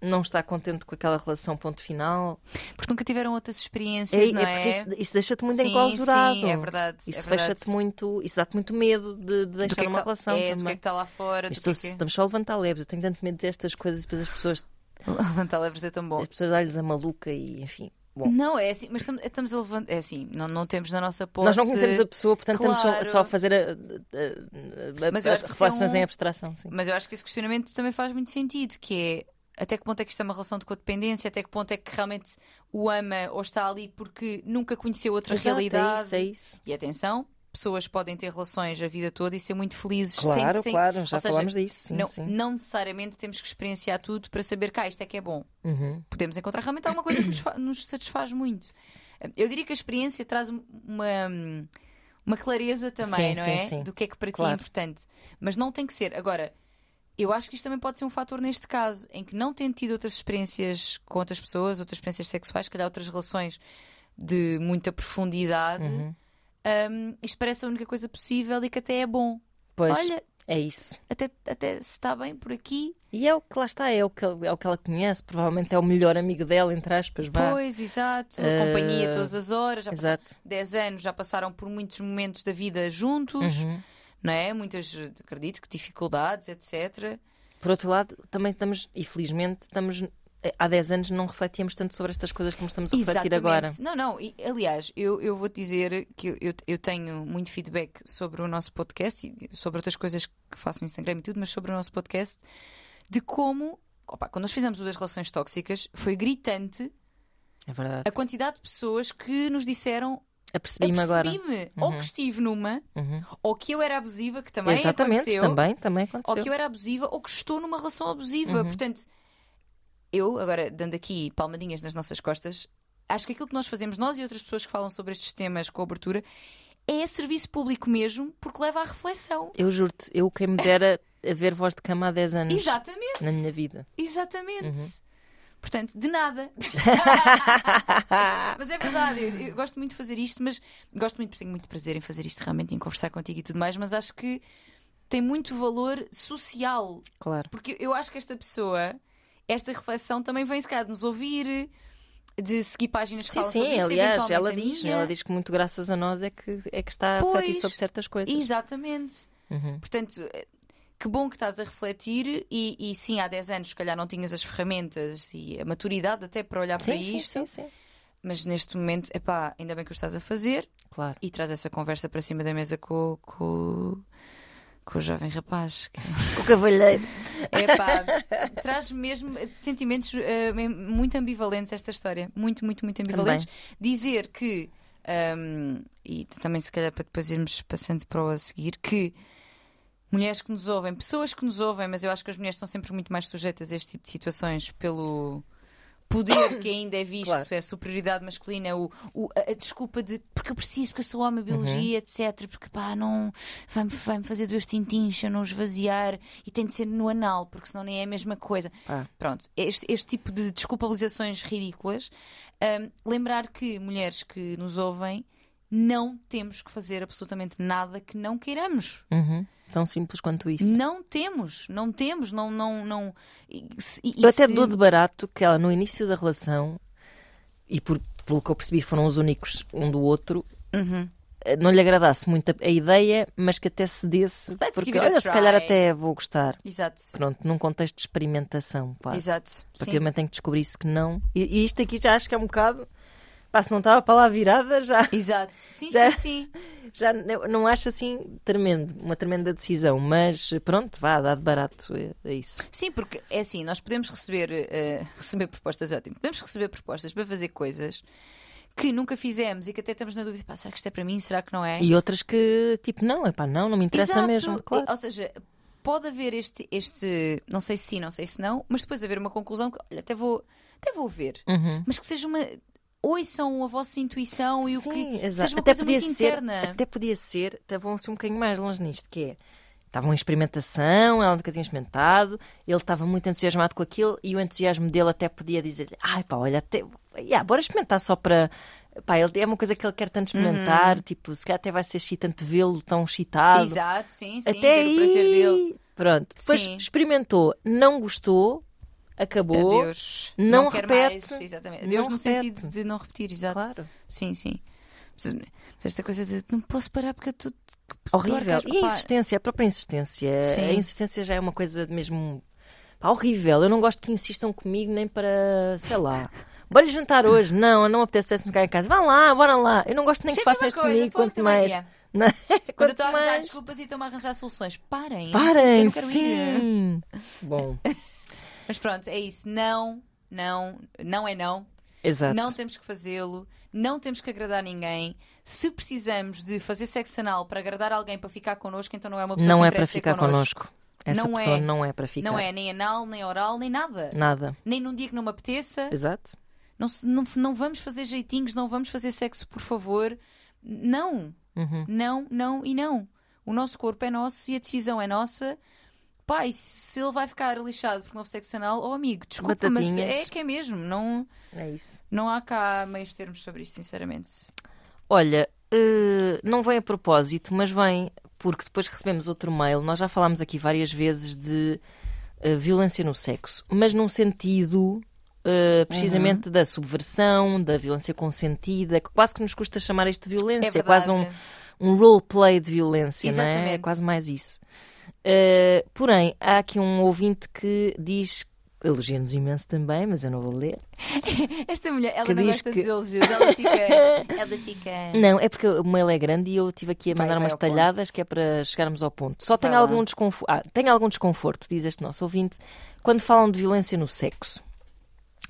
não está contente com aquela relação, ponto final? Porque nunca tiveram outras É, experiências, não é é? isso, isso deixa-te muito Sim, enclausurado. sim, é verdade, Isso é fecha-te muito, isso dá-te muito medo de, de Do deixar que é que uma tá- relação é, do que é também. que está lá fora, que é que... Estamos só a levantar leves, eu tenho tanto medo destas coisas e depois as pessoas, [laughs] Levantar levres é tão bom. as pessoas dão-lhes a maluca e enfim. Bom, Não, é assim, mas estamos, estamos a levantar. É assim, não, não temos na nossa posse. nós não conhecemos a pessoa, portanto estamos só, Claro. só a fazer a, a- a- a- é reflexões um- em abstração. Sim. Mas eu acho que esse questionamento também faz muito sentido, que é até que ponto é que isto é uma relação de codependência, até que ponto é que realmente o ama ou está ali porque nunca conheceu outra Exato, realidade. É isso, é isso. E atenção, pessoas podem ter relações a vida toda e ser muito felizes Claro, sem, claro, já seja, falámos disso. Sim, não, sim. não necessariamente temos que experienciar tudo para saber que ah, isto é que é bom. Uhum. Podemos encontrar realmente alguma coisa que nos, nos satisfaz muito. Eu diria que a experiência traz um- uma, uma clareza também, Sim, não é? sim. Do que é que para ti Claro. é importante. Mas não tem que ser. Agora, eu acho que isto também pode ser um fator neste caso, em que não tendo tido outras experiências com outras pessoas, outras experiências sexuais, se calhar outras relações de muita profundidade, Uhum. hum, isto parece a única coisa possível e que até é bom. Pois, Olha, é isso. até, até se está bem por aqui. E é o que lá está, é o que, é o que ela conhece, provavelmente é o melhor amigo dela, entre aspas, vá. Pois, exato. Eh, Companhia todas as horas. Já Exato. 10 anos, já passaram por muitos momentos da vida juntos, Uhum. Não é? Muitas, acredito que dificuldades, etc. Por outro lado, também estamos, e felizmente, estamos. Há 10 anos não refletíamos tanto sobre estas coisas como estamos a refletir agora. Não, não. E, aliás, eu, eu vou-te dizer que eu, eu, tenho muito feedback sobre o nosso podcast e sobre outras coisas que faço no Instagram e tudo, mas sobre o nosso podcast, de como, opa, quando nós fizemos o das relações tóxicas, foi gritante É a quantidade de pessoas que nos disseram Apercebi-me agora. apercebi-me ou que estive numa, Uhum. ou que eu era abusiva, que também Exatamente, aconteceu. também, também ou aconteceu. que eu era abusiva ou que estou numa relação abusiva. Uhum. Portanto, eu, agora dando aqui palmadinhas nas nossas costas, acho que aquilo que nós fazemos, nós e outras pessoas que falam sobre estes temas com abertura, é serviço público mesmo, porque leva à reflexão. Eu juro-te, eu quem me dera a ver voz de cama há 10 anos Exatamente. na minha vida. Exatamente. Portanto, de nada. [laughs] mas é verdade, eu, eu gosto muito de fazer isto, mas gosto muito, tenho muito prazer em fazer isto realmente, em conversar contigo e tudo mais, mas acho que tem muito valor social. Claro. Porque eu acho que esta pessoa, esta reflexão também vem se calhar de nos ouvir, de seguir páginas que Sim, falam sim, sobre isso, aliás, ela diz, minha. ela diz que muito graças a nós é que, é que está a refletir Pois, sobre certas coisas. Exatamente. Uhum. Portanto, que bom que estás a refletir e, e sim, há 10 anos, se calhar não tinhas as ferramentas e a maturidade até para olhar para Sim, sim, isto, sim, sim. mas neste momento, epá, ainda bem que o estás a fazer Claro. e traz essa conversa para cima da mesa com, com, com o jovem rapaz. [laughs] O cavalheiro. Epá, traz mesmo sentimentos eh, muito ambivalentes esta história. Muito, muito, muito ambivalentes. Dizer que, ahm, e também se calhar para depois irmos passando para o a seguir, que mulheres que nos ouvem, pessoas que nos ouvem, mas eu acho que as mulheres estão sempre muito mais sujeitas a este tipo de situações pelo poder que ainda é visto, Claro. é a superioridade masculina, o, o- a, a desculpa de porque eu preciso, porque eu sou homem, biologia, etc. Porque pá, não vai-me vai fazer dois tintins eu não esvaziar e tem de ser no anal, porque senão nem é a mesma coisa. Ah. Pronto, este, este tipo de desculpabilizações ridículas. Ahm, lembrar que mulheres que nos ouvem não temos que fazer absolutamente nada que não queiramos. Uhum. Tão simples quanto isso. Não temos, não temos, não, não, não. E, e Eu até se- dou de barato que ela, no início da relação, e por, pelo que eu percebi, foram os únicos um do outro, Uhum. eh, não lhe agradasse muito a, a ideia, mas que até cedesse, Let's porque olha, se calhar até vou gostar. Exato, Pronto, num contexto de experimentação, quase. exato. A partir Sim. do momento em que descobrisse que não. E, e isto aqui já acho que é um bocado. Pá, se não estava para lá virada, já, Exato. Sim, Já- sim, sim. já não, acho assim tremendo, uma tremenda decisão. Mas pronto, vá, dá de barato, é, é isso. Sim, porque é assim, nós podemos receber, eh, receber propostas, é ótimo. Podemos receber propostas para fazer coisas que nunca fizemos e que até estamos na dúvida, pá, será que isto é para mim? Será que não é? E outras que, tipo, não, é pá, não, não me interessa Exato. mesmo. Claro. Ou seja, pode haver este, este, não sei se sim, não sei se não, mas depois haver uma conclusão que, olha, até vou, até vou ver, Uhum. mas que seja uma ouçam a vossa intuição e o que Sim, seja exato. uma Até coisa podia muito ser, interna. até podia ser, estavam assim um bocadinho mais longe nisto, que é. Estavam em experimentação, ela nunca tinha experimentado, ele estava muito entusiasmado com aquilo e o entusiasmo dele até podia dizer ai pá, olha, até, yeah, bora experimentar só para. Pá, ele, é uma coisa que ele quer tanto experimentar, tipo, se calhar até vai ser excitante vê-lo tão excitado. Exato, sim, sim. até aí. Pronto. Depois Sim. experimentou, não gostou, acabou. Adeus. não quer repete, mais. Exatamente. não Adeus no repete. sentido de não repetir, exato. Claro. Sim, sim. Esta coisa de não posso parar porque eu estou. Horrível. E a insistência, a própria insistência. Sim. A insistência já é uma coisa mesmo pá, horrível. Eu não gosto que insistam comigo nem para, sei lá. [laughs] Bora jantar hoje. Não, eu não apetece, apetece ficar em casa. Vá lá, bora lá. Eu não gosto nem que Sempre a façam mesma isto coisa, comigo, quanto mais. é. [laughs] Não, é? Quando estou a arranjar mais. desculpas e estou-me a arranjar soluções, parem. Parem, não quero ir. sim. [laughs] Bom, Mas pronto, é isso. Não, não, não é não. exato. Não temos que fazê-lo. Não temos que agradar ninguém. Se precisamos de fazer sexo anal para agradar alguém para ficar connosco, então não é uma pessoa Não que é para ficar connosco. connosco. Essa Não pessoa é. não é para ficar. Não é nem anal, nem oral, nem nada. Nada. Nem num dia que não me apeteça. Exato. Não, não, não vamos fazer jeitinhos, não vamos fazer sexo, por favor. Não. Uhum. Não, não e não. O nosso corpo é nosso e a decisão é nossa. E se ele vai ficar lixado não houve sexo anal, oh amigo, desculpa, mas Batatinhas. é que é mesmo. Não, É isso. não há cá meios termos sobre isto, sinceramente. Olha, eh, não vem a propósito, mas vem porque depois recebemos outro mail. Nós já falámos aqui várias vezes de eh, violência no sexo, mas num sentido eh, precisamente Uhum. da subversão, da violência consentida, que quase que nos custa chamar isto de violência. É É quase um, um roleplay de violência, não é? É Exatamente. quase mais isso. Eh, porém, há aqui um ouvinte que diz. Elogia-nos imenso também, mas eu não vou ler. [laughs] Esta mulher, ela Que não gosta que- de elogios, ela fica. [laughs] ela fica. Não, é porque o mail é grande e eu tive aqui a Vai, mandar vai umas ao ponto. talhadas que é para chegarmos ao ponto. Só Vai lá. algum, desconfo... ah, tenho algum desconforto, diz este nosso ouvinte, quando falam de violência no sexo.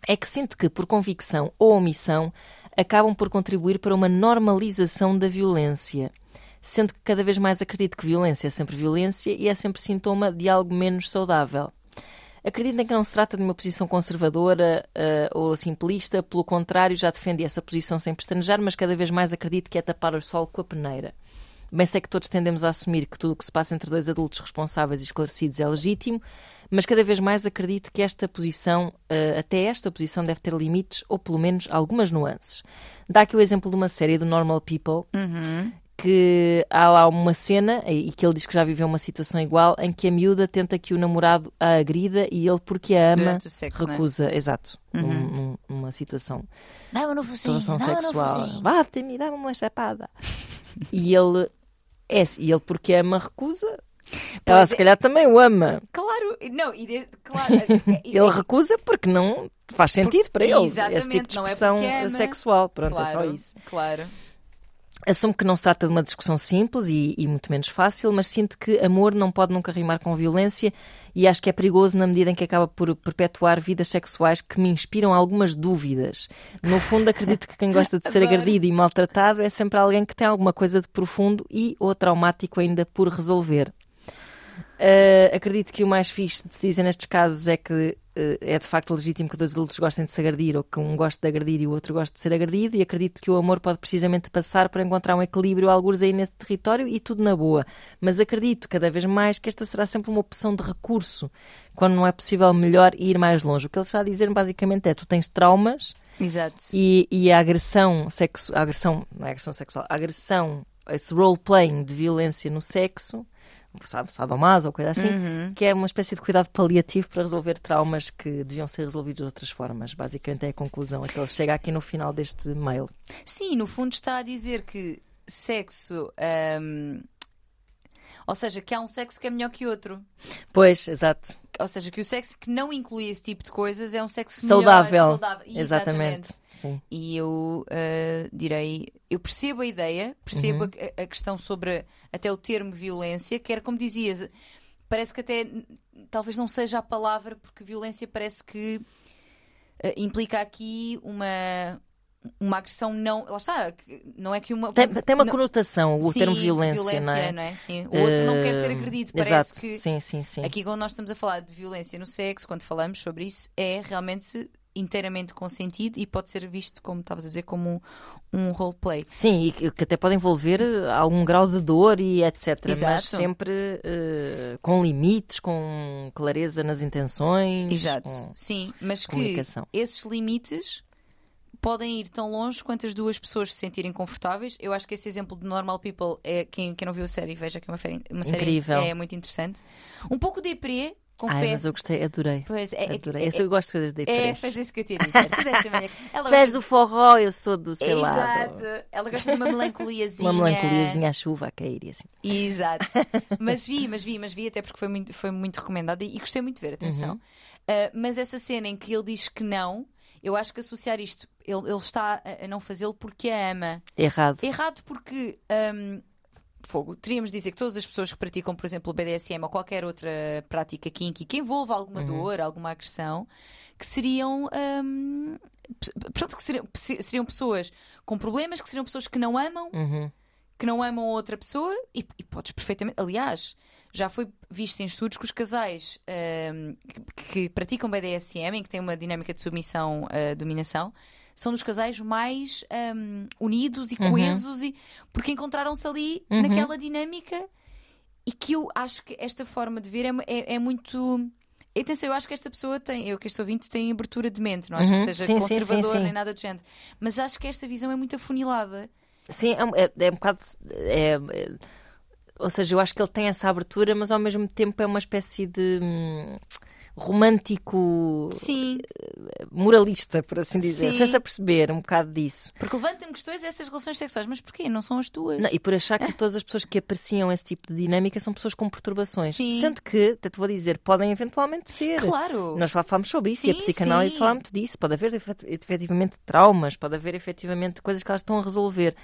É que sinto que, por convicção ou omissão, acabam por contribuir para uma normalização da violência. Sendo que cada vez mais acredito que violência é sempre violência e é sempre sintoma de algo menos saudável. Acreditem que não se trata de uma posição conservadora eh, ou simplista, pelo contrário, já defendi essa posição sem pestanejar, mas cada vez mais acredito que é tapar o sol com a peneira. Bem sei que todos tendemos a assumir que tudo o que se passa entre dois adultos responsáveis e esclarecidos é legítimo, mas cada vez mais acredito que esta posição, eh, até esta posição, deve ter limites ou pelo menos algumas nuances. Dá aqui o exemplo de uma série do Normal People, Uhum. Que há lá uma cena, e que ele diz que já viveu uma situação igual, em que a miúda tenta que o namorado a agrida e ele, porque a ama, sexo, não é? recusa. Exato. Uhum. Num- num- numa situação Dá-me no focinho, relação sexual. Bate-me, dá-me uma chapada. e ele. É, e ele, porque ama, recusa. Ela, Pois se é. calhar, também o ama. Claro, não, e de- claro. [laughs] e- Ele recusa porque não faz sentido para ele. Esse Exatamente, tipo de é expressão porque ama. sexual. Pronto, é só claro, isso. Claro. Assumo que não se trata de uma discussão simples e, e muito menos fácil, mas sinto que amor não pode nunca rimar com violência e acho que é perigoso na medida em que acaba por perpetuar vidas sexuais que me inspiram algumas dúvidas. No fundo, acredito que quem gosta de ser agredido e maltratado é sempre alguém que tem alguma coisa de profundo e ou traumático ainda por resolver. Uh, acredito que o mais fixe de se dizer nestes casos é que uh, é de facto legítimo que dois adultos gostem de se agredir ou que um goste de agredir e o outro goste de ser agredido e acredito que o amor pode precisamente passar para encontrar um equilíbrio algures aí nesse território e tudo na boa. Mas acredito cada vez mais que esta será sempre uma opção de recurso quando não é possível melhor ir mais longe. O que ele está a dizer basicamente é tu tens traumas Exato. e, e a agressão sexo, a agressão, não é agressão sexual, a agressão, esse role-playing de violência no sexo, sabe, sadomaso ou coisa assim, Uhum. que é uma espécie de cuidado paliativo para resolver traumas que deviam ser resolvidos de outras formas. Basicamente é a conclusão a que ele chega aqui no final deste mail. Sim, no fundo está a dizer que sexo. hum, ou seja, que há um sexo que é melhor que outro. Pois, exato. Ou seja, que o sexo que não inclui esse tipo de coisas é um sexo Saudável. melhor, saudável. Exatamente. Sim. E eu ah, direi, eu percebo a ideia, percebo Uhum. a, a questão sobre até o termo violência, que era como dizias, parece que até talvez não seja a palavra, porque violência parece que ah, implica aqui uma. Uma agressão não. Lá está, não é que uma. Tem, tem uma não- conotação o Sim, termo violência, não é? Sim, o outro não quer ser Eh, agredido. Parece Exato. que Sim, sim, sim. aqui quando nós estamos a falar de violência no sexo, quando falamos sobre isso, é realmente inteiramente consentido e pode ser visto, como estavas a dizer, como um, um roleplay. Sim, e que que até pode envolver eh, algum grau de dor e etc. Exato. Mas sempre eh, com limites, com clareza nas intenções. Exato. Sim, mas que esses limites podem ir tão longe quanto as duas pessoas se sentirem confortáveis. Eu acho que esse exemplo de Normal People é quem, quem não viu a série, veja que é uma, série- uma série Incrível. é muito interessante. Um pouco deprê, confesso. Ai, mas eu gostei, adorei. Pois é, é, adorei. é, Eu, gosto de coisas de é, faz isso que eu tinha. Tu és do forró, eu sou do, sei lá, Exato. Ela gosta de uma melancoliazinha. uma melancoliazinha à chuva a cair e assim. Exato. [laughs] Mas vi, mas vi, mas vi, até porque foi muito, foi muito recomendada e, e gostei muito de ver, atenção. Uhum. Uh, mas essa cena em que ele diz que não, eu acho que associar isto, ele, ele está a, não fazê-lo porque a ama. Errado. Errado porque. um, Fogo, teríamos de dizer que todas as pessoas que praticam, por exemplo, o BDSM ou qualquer outra prática kinky que envolva alguma dor, alguma agressão, que seriam. um, portanto, que seriam, seriam pessoas com problemas, que seriam pessoas que não amam Uhum. que não amam outra pessoa e, e podes perfeitamente. Aliás, já foi visto em estudos que os casais ahm, que, que praticam BDSM, em que têm uma dinâmica de submissão, ah, dominação, são dos casais mais ahm, unidos e coesos e, porque encontraram-se ali naquela dinâmica e que eu acho que esta forma de ver é, é, é muito. Atenção, eu acho que esta pessoa tem, eu que este ouvinte tem abertura de mente, não acho que Uhum. seja Sim, sim, sim, conservador sim. nem nada do género, mas acho que esta visão é muito afunilada. Sim, é, um- é, é um bocado. é- é- ou seja, eu acho que ele tem essa abertura, mas ao mesmo tempo é uma espécie de hum, romântico Sim. moralista, por assim dizer, Sim. sem se aperceber um bocado disso. Porque levanta-me questões essas relações sexuais, mas porquê? Não são as tuas? Não, e por achar que [laughs] todas as pessoas que apreciam esse tipo de dinâmica são pessoas com perturbações. Sim. Sendo que, até te vou dizer, podem eventualmente ser. Claro! Nós falámos sobre isso e a Sim, psicanálise sim. fala muito disso. Pode haver efet- efetivamente traumas, pode haver efetivamente coisas que elas estão a resolver.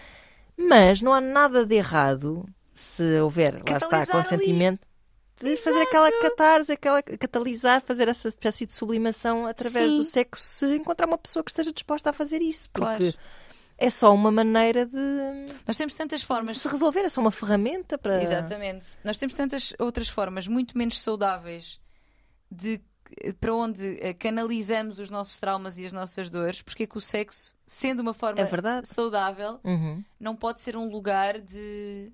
Mas não há nada de errado se houver, lá está, Catalisar ali. consentimento, de fazer aquela catarse, aquela catalisar, fazer essa espécie de sublimação através Sim. do sexo, se encontrar uma pessoa que esteja disposta a fazer isso. Porque Claro. é só uma maneira de, Nós temos tantas de formas. se resolver, é só uma ferramenta para. Exatamente. Nós temos tantas outras formas muito menos saudáveis de para onde eh, canalizamos os nossos traumas e as nossas dores, porque é que o sexo, sendo uma forma É saudável, Uhum, não pode ser um lugar de.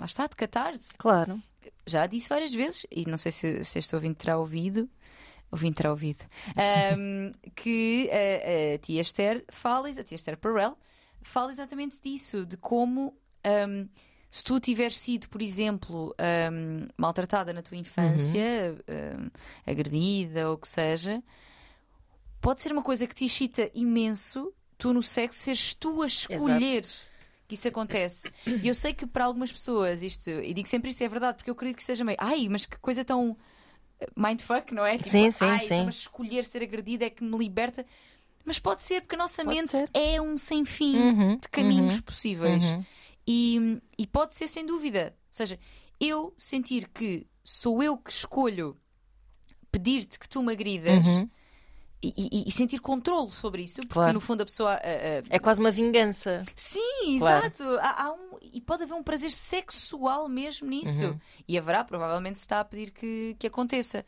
Lá está, de catarse. claro. já disse várias vezes, e não sei se, se este ouvinte terá ouvido, ouvinte terá ouvido, ahm, [laughs] que a, a tia Esther fala, a tia Esther Perel, fala exatamente disso, de como ahm, se tu tiveres sido, por exemplo, ahm, maltratada na tua infância, ahm, agredida ou o que seja, pode ser uma coisa que te excita imenso, tu no sexo seres tu a escolher que isso acontece. E eu sei que para algumas pessoas isto, e digo sempre isto é verdade, porque eu acredito que seja meio, ai, mas que coisa tão eh, mindfuck, não é? Tipo, Sim, sim, ai, sim. então, mas escolher ser agredida é que me liberta. Mas pode ser, porque a nossa Pode mente ser. é um sem fim Uhum, de caminhos uhum, possíveis. uhum. E, e pode ser sem dúvida. Ou seja, eu sentir que sou eu que escolho pedir-te que tu me agridas Uhum. E, e- sentir controle sobre isso, porque Claro. no fundo a pessoa. ah, ah, É quase uma vingança. Sim, Claro. exato. Há, há um, e pode haver um prazer sexual mesmo nisso. Uhum. E haverá, provavelmente, se está a pedir que, que aconteça.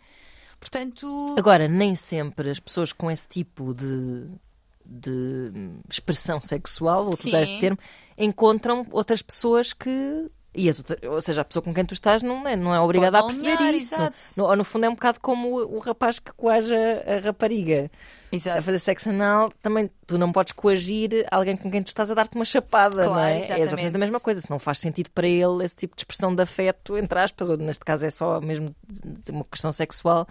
Portanto, Agora, nem sempre as pessoas com esse tipo de, de expressão sexual, vou utilizar Sim. este termo, encontram outras pessoas que. E as outra- ou seja, a pessoa com quem tu estás não é, não é obrigada a perceber alinhar, isso. No, no fundo, é um bocado como o, o rapaz que coaja a rapariga exato. a fazer sexo anal. Também tu não podes coagir alguém com quem tu estás a dar-te uma chapada, Claro, não é? É exatamente. exatamente a mesma coisa. Se não faz sentido para ele esse tipo de expressão de afeto, entre aspas, ou neste caso é só mesmo uma questão sexual.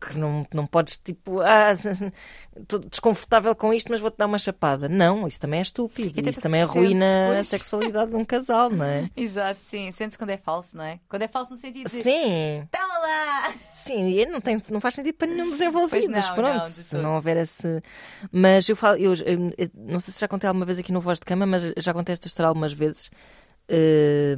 Que não, não podes tipo, [laughs] ah, estou desconfortável com isto, mas vou-te dar uma chapada. Não, isso também é estúpido. E Isso também sente arruina a depois. sexualidade de um casal, não é? [laughs] Exato, sim. Sente-se quando é falso, não é? Quando é falso no sentido de. Sim, Toma lá! [laughs] sim, e não, tem, não faz sentido para nenhum dos envolvidos. Não, pronto, não, se não houver esse. Mas eu falo, eu, eu- eu não sei se já contei alguma vez aqui no Voz de Cama, mas já contei esta história algumas vezes. Eh,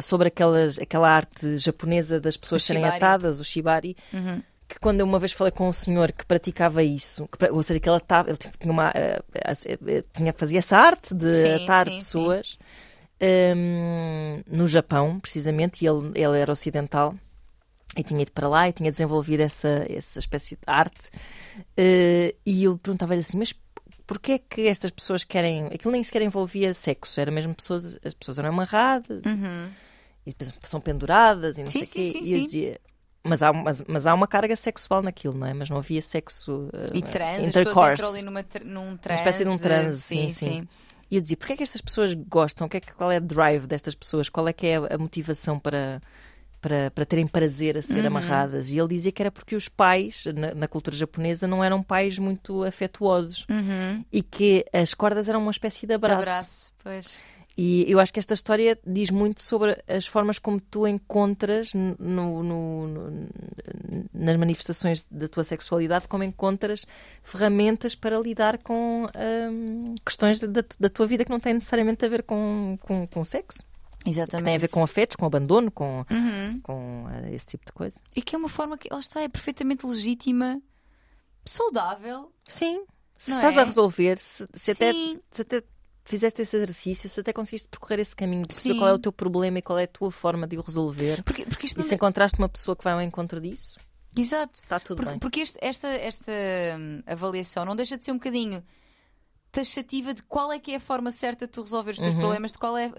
sobre aquelas, aquela arte japonesa das pessoas serem atadas, o shibari, Uhum. que quando eu uma vez falei com um senhor que praticava isso, que ou seja, que ele, ele tinha uma, eh, tinha, fazia essa arte de Sim, atar sim, pessoas hum, no Japão, precisamente, e ele, ele era ocidental. E tinha ido para lá e tinha desenvolvido essa, essa espécie de arte. Uh, e eu perguntava-lhe assim, mas porquê é que estas pessoas querem. Aquilo nem sequer envolvia sexo, era mesmo pessoas. As pessoas eram amarradas Uhum. e depois são penduradas e não Sim, sei o sim, quê. sim, e eu sim. dizia. Mas há, mas, mas há uma carga sexual naquilo, não é? Mas não havia sexo. uh, E trans, intercourse. ali numa, num Uma transe. espécie de um transe, sim, sim. E eu dizia, porquê é que estas pessoas gostam? O que é que- qual é a drive destas pessoas? Qual é que é a motivação para, para, para terem prazer a Uhum. ser amarradas? E ele dizia que era porque os pais, na, na cultura japonesa, não eram pais muito afetuosos. Uhum. E que as cordas eram uma espécie de De abraço. abraço, pois. E eu acho que esta história diz muito sobre as formas como tu encontras no- no- no- nas manifestações da tua sexualidade, como encontras ferramentas para lidar com hum, questões da, da tua vida que não têm necessariamente a ver com, com, com sexo. Exatamente. têm a ver com afetos, com abandono, com, Uhum. com eh, esse tipo de coisa. E que é uma forma que, lá está, é perfeitamente legítima, saudável. Sim. Se Não estás é? a resolver, se, se até, se até fizeste esse exercício, se até conseguiste percorrer esse caminho, de perceber Sim. qual é o teu problema e qual é a tua forma de o resolver, Porque, porque e se encontraste uma pessoa que vai ao encontro disso, Exato. está tudo Porque, bem. porque este- esta, esta hum, avaliação não deixa de ser um bocadinho taxativa de qual é que é a forma certa de tu resolver os teus Uhum. problemas, de qual é.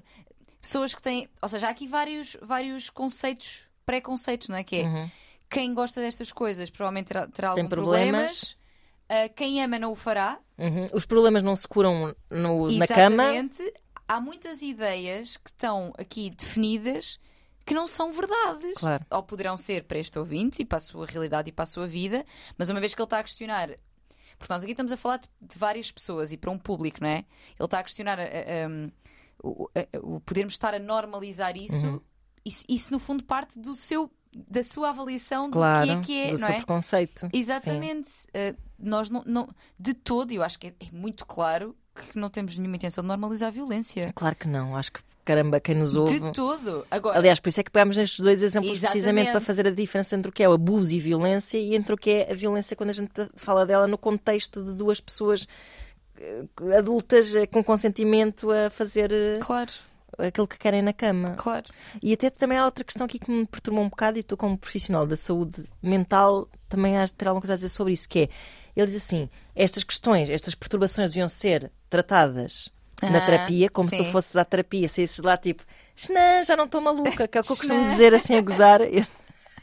Pessoas que têm. Ou seja, há aqui vários, vários conceitos, preconceitos, não é? Que é Uhum. quem gosta destas coisas provavelmente terá, terá alguns problemas. problemas. Ah, quem ama não o fará. Uhum. Os problemas não se curam no- na cama. Exatamente. Há muitas ideias que estão aqui definidas que não são verdades. Claro. Ou poderão ser para este ouvinte e para a sua realidade e para a sua vida, mas uma vez que ele está a questionar. Porque nós aqui estamos a falar de, de várias pessoas e para um público, não é? Ele está a questionar ah, ah, um, o, a- o podermos estar a normalizar isso. Uhum. Isso, isso, no fundo, parte do seu, da sua avaliação Claro, do que é que é, do não seu é? preconceito. Exatamente. Uh, nós não, não- de todo, eu acho que é, é muito claro que não temos nenhuma intenção de normalizar a violência. Claro que não. Acho que, caramba, quem nos ouve. De todo. Agora, Aliás, por isso é que pegamos estes dois exemplos Exatamente. precisamente para fazer a diferença entre o que é o abuso e violência e entre o que é a violência quando a gente fala dela no contexto de duas pessoas eh, adultas eh, com consentimento a fazer eh, claro, aquilo que querem na cama. claro. E até também há outra questão aqui que me perturba um bocado, e tu, como profissional da saúde mental, também has de ter alguma coisa a dizer sobre isso, que é, ele diz assim, estas questões, estas perturbações deviam ser tratadas na Aham, terapia, como se tu sim. fosses à terapia, saísses lá tipo, "Xnã, já não estou maluca, que é o que eu costumo dizer assim a gozar. [laughs]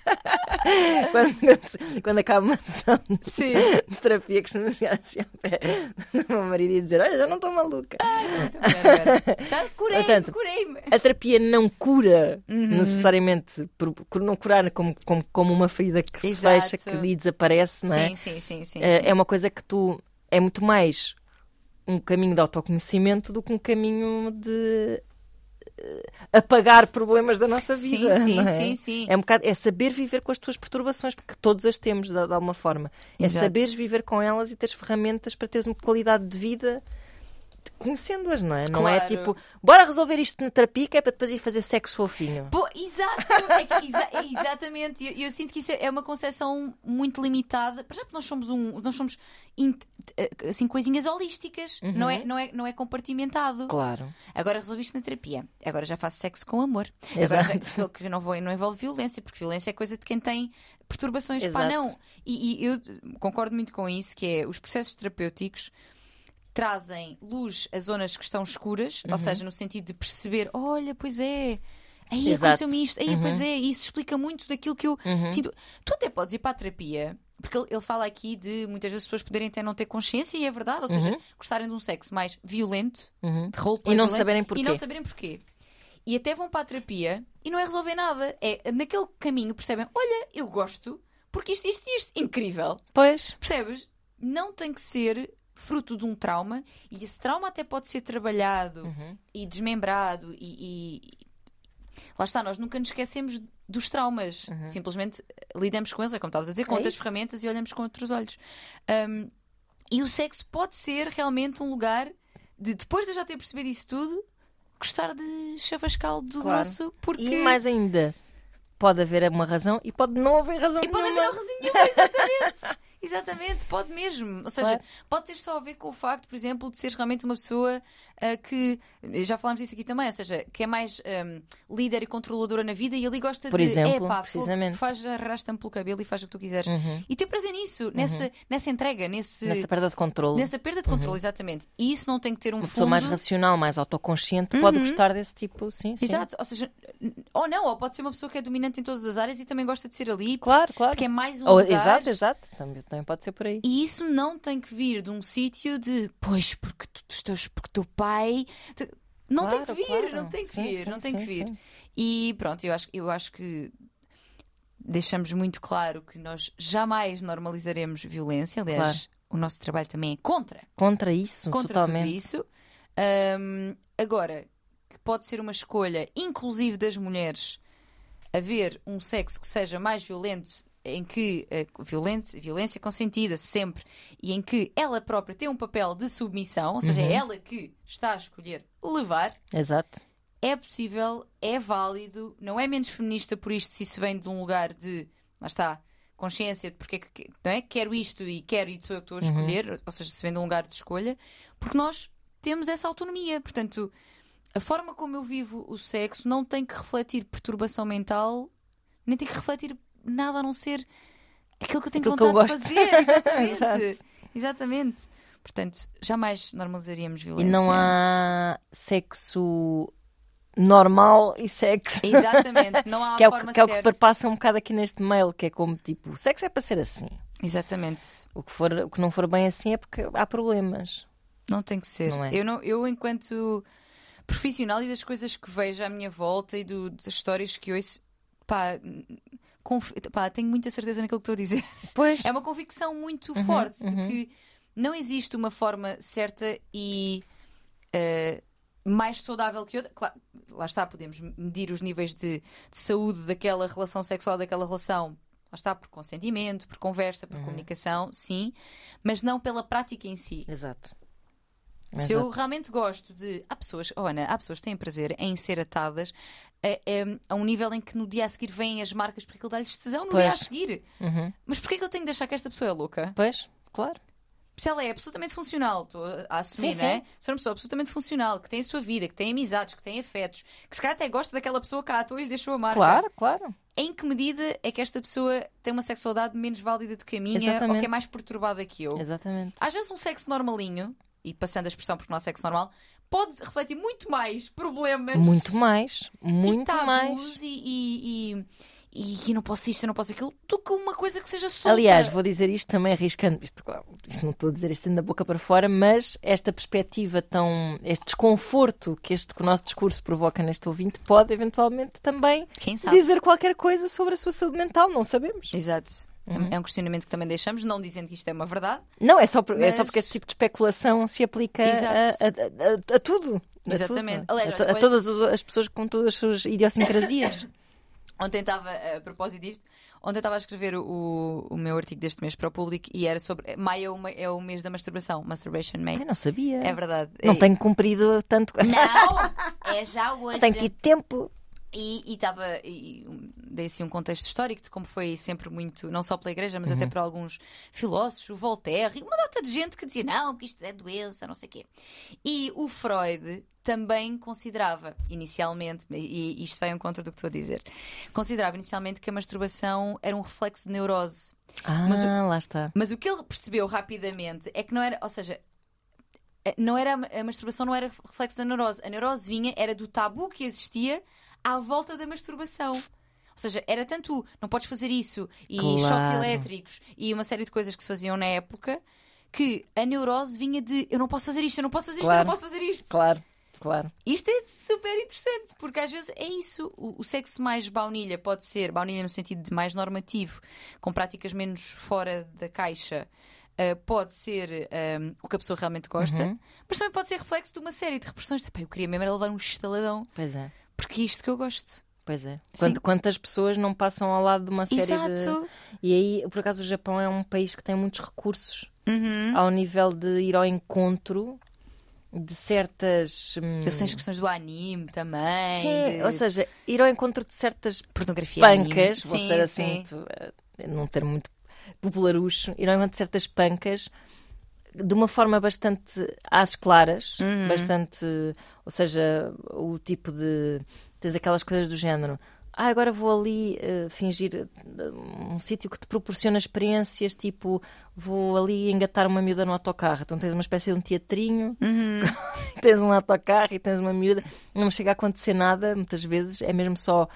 [laughs] Quando, quando, quando acaba uma sessão de, Sim. de terapia, costumo chegar assim ao pé do meu marido e dizer, olha, já não estou maluca. Já curei-me, Portanto, curei-me. a terapia não cura Uhum. necessariamente, por, não curar como, como, como uma ferida que se Exato. fecha, que e desaparece, não é? Sim, sim, sim, sim. É, sim. é uma coisa que tu. É muito mais um caminho de autoconhecimento do que um caminho de apagar problemas da nossa Sim, vida. sim, não é? sim, sim. É um bocado, é saber viver com as tuas perturbações, porque todos as temos de, de alguma forma. É Exato. saberes viver com elas e teres ferramentas para teres uma qualidade de vida conhecendo-as, não é? Não é tipo, bora resolver isto na terapia que é para depois ir fazer sexo fofinho. Pô, exato, é que exa- é exatamente. Eu, eu sinto que isso é uma concepção muito limitada. Já, porque nós somos um, nós somos in- assim coisinhas holísticas, não é, não é, não é compartimentado. Claro. Agora resolvi isto na terapia. Agora já faço sexo com amor. Exato. Agora já, que não, vou, não envolve violência, porque violência é coisa de quem tem perturbações. Pá, Exato. não. E, e eu concordo muito com isso, que é os processos terapêuticos trazem luz a zonas que estão escuras, Uhum. ou seja, no sentido de perceber, olha, pois é. Aí aconteceu-me isto, aí, pois é, isso explica muito daquilo que eu Uhum. sinto. Tu até podes ir para a terapia, porque ele, ele fala aqui de muitas vezes as pessoas poderem até não ter consciência, e é verdade, ou seja, gostarem de um sexo mais violento, Uhum. de roleplay E não violento, saberem E porquê. não saberem porquê. E até vão para a terapia e não é resolver nada. É naquele caminho percebem, olha, eu gosto, porque isto, isto e isto, incrível. Pois. Percebes? Não tem que ser fruto de um trauma e esse trauma até pode ser trabalhado Uhum. e desmembrado e, e- lá está, nós nunca nos esquecemos dos traumas, simplesmente lidamos com eles, é como estavas a dizer, com Uhum. É outras isso. ferramentas e olhamos com outros olhos. Um, e o sexo pode ser realmente um lugar de, depois de eu já ter percebido isso tudo, gostar de chavascal do Claro. grosso, porque. E mais ainda, pode haver uma razão e pode não haver razão E pode haver nenhuma. uma razão nenhuma, exatamente. [laughs] Exatamente, pode mesmo. Ou seja, Claro. pode ter só a ver com o facto, por exemplo, de seres realmente uma pessoa ah, que. Já falámos disso aqui também, ou seja, que é mais ahm, líder e controladora na vida e ali gosta Por de. exemplo, "Epá, fogo, precisamente." faz, arrasta-me pelo cabelo e faz o que tu quiseres. Uhum. E ter prazer nisso, nessa, nessa entrega, nesse. Nessa perda de controle. Nessa perda de controle, exatamente. E isso não tem que ter um Uma fundo. pessoa mais racional, mais autoconsciente, pode gostar desse tipo, sim, sim. Exato, ou seja, ou não, ou pode ser uma pessoa que é dominante em todas as áreas e também gosta de ser ali, Claro, claro. porque é mais um Ou- lugar. exato, exato. Também, também pode ser por aí. E isso não tem que vir de um sítio de, pois, porque tu, os teus, porque teu pai. te- Não tem Claro, que vir, claro. não tem que Sim, vir, sim, não tem sim, que vir. E pronto, eu acho, eu acho que deixamos muito claro que nós jamais normalizaremos violência. Aliás, o nosso trabalho também é contra Contra isso, contra totalmente. tudo isso. Ahm, agora, que pode ser uma escolha, inclusive das mulheres, haver um sexo que seja mais violento, em que eh, violente, violência consentida sempre, e em que ela própria tem um papel de submissão, ou seja, Uhum. é ela que está a escolher levar. Exato. É possível, é válido, não é menos feminista por isto se isso vem de um lugar de, lá está, consciência de porque é que não é? quero isto e quero e sou eu que estou a escolher, ou seja, se vem de um lugar de escolha, porque nós temos essa autonomia. Portanto, a forma como eu vivo o sexo não tem que refletir perturbação mental, nem tem que refletir nada a não ser aquilo que eu tenho Aquilo que eu vontade de fazer. [laughs] Exatamente. Exatamente. Portanto, jamais normalizaríamos E violência. não há sexo normal e sexo. Exatamente, não há [laughs] que é o forma que, é o que certa. passa um bocado aqui neste mail, que é como tipo, o sexo é para ser assim. Exatamente. O que, for, o que não for bem assim é porque há problemas. Não tem que ser. Não é? eu, não, eu, enquanto profissional e das coisas que vejo à minha volta e do- das histórias que ouço, pá, conf- pá, tenho muita certeza naquilo que estou a dizer. Pois. É uma convicção muito Uhum, forte de que não existe uma forma certa e eh, mais saudável que outra. Claro, lá está, podemos medir os níveis de, de saúde daquela relação sexual, daquela relação. Lá está, por consentimento, por conversa, Uhum. por comunicação, sim, mas não pela prática em si. Exato. Se eu Exato. realmente gosto de. Há pessoas, oh Ana, há pessoas que têm prazer em ser atadas a, a- a um nível em que no dia a seguir vêm as marcas porque aquilo dá-lhes tesão no Pois. dia a seguir. Uhum. Mas porquê que eu tenho de achar que esta pessoa é louca? Pois, claro. Se ela é absolutamente funcional, estou a assumir, Sim, não é? sim. Se for uma pessoa absolutamente funcional, que tem a sua vida, que tem amizades, que tem afetos, que se calhar até gosta daquela pessoa que a atua e lhe deixou a marca. Claro, claro. Em que medida é que esta pessoa tem uma sexualidade menos válida do que a minha ou Exatamente. que é mais perturbada que eu? Exatamente. Às vezes um sexo normalinho, e passando a expressão porque não há sexo normal, pode refletir muito mais problemas. Muito mais. Muito e tabus mais. E, e, e, e- não posso isto, eu não posso aquilo, do que uma coisa que seja solta. Aliás, vou dizer isto também arriscando, isto, claro, isto não estou a dizer isto da boca para fora, mas esta perspectiva tão, este desconforto que este que o nosso discurso provoca neste ouvinte pode eventualmente também Quem sabe? dizer qualquer coisa sobre a sua saúde mental, não sabemos. Exato. É- Uhum. É um questionamento que também deixamos, não dizendo que isto é uma verdade. Não, é só, por- é só Mas- porque este tipo de especulação se aplica a, a- a- a tudo. Exatamente. tudo. Aliás, a, to- a olha- todas as, as pessoas com todas as suas idiosincrasias. [laughs] Ontem estava, a propósito disto, ontem estava a escrever o, o meu artigo deste mês para o público e era sobre. Maio é o, é o mês da masturbação, Masturbation May. Eu não sabia. É verdade. Não E- tenho cumprido tanto. Não! [laughs] É já hoje. Não tenho tido tempo. E e estava. e, Dei assim um contexto histórico de como foi sempre muito, não só pela igreja, mas Uhum. até por alguns filósofos, o Voltaire, e uma data de gente que dizia não, porque isto é doença, não sei o quê. E o Freud também considerava, inicialmente, e isto vai ao encontro do que estou a dizer, considerava inicialmente que a masturbação era um reflexo de neurose. Ah, Mas o- lá está. Mas o que ele percebeu rapidamente é que não era, ou seja, eh, não era a masturbação não era reflexo da neurose. A neurose vinha era do tabu que existia à volta da masturbação. Ou seja, era tanto não podes fazer isso e Claro. choques elétricos e uma série de coisas que se faziam na época que a neurose vinha de eu não posso fazer isto, eu não posso fazer isto, eu Claro. não posso fazer isto. Claro, claro. Isto é super interessante, porque às vezes é isso. O, o sexo mais baunilha pode ser, baunilha no sentido de mais normativo, com práticas menos fora da caixa, uh, pode ser um, o que a pessoa realmente gosta, Uhum. mas também pode ser reflexo de uma série de repressões. Epá, eu queria mesmo era levar um estaladão, Pois é. porque é isto que eu gosto. Pois é. Sim. Quant- Quantas pessoas não passam ao lado de uma série de. Exato. E aí, por acaso, o Japão é um país que tem muitos recursos Uhum. ao nível de ir ao encontro de certas. hum, Eles têm as questões do anime também. Sim, de ou seja, ir ao encontro de certas pornografia. anime. pancas, vou Sim, ser assim muito. eh, não ter muito popularucho e normalmente certas pancas de uma forma bastante às claras, Uhum. bastante, ou seja, o tipo de tens aquelas coisas do género. Ah, agora vou ali eh, fingir eh, um sítio que te proporciona experiências, tipo, vou ali engatar uma miúda no autocarro. Então tens uma espécie de um teatrinho, Uhum. [laughs] tens um autocarro e tens uma miúda. Não chega a acontecer nada, muitas vezes, é mesmo só.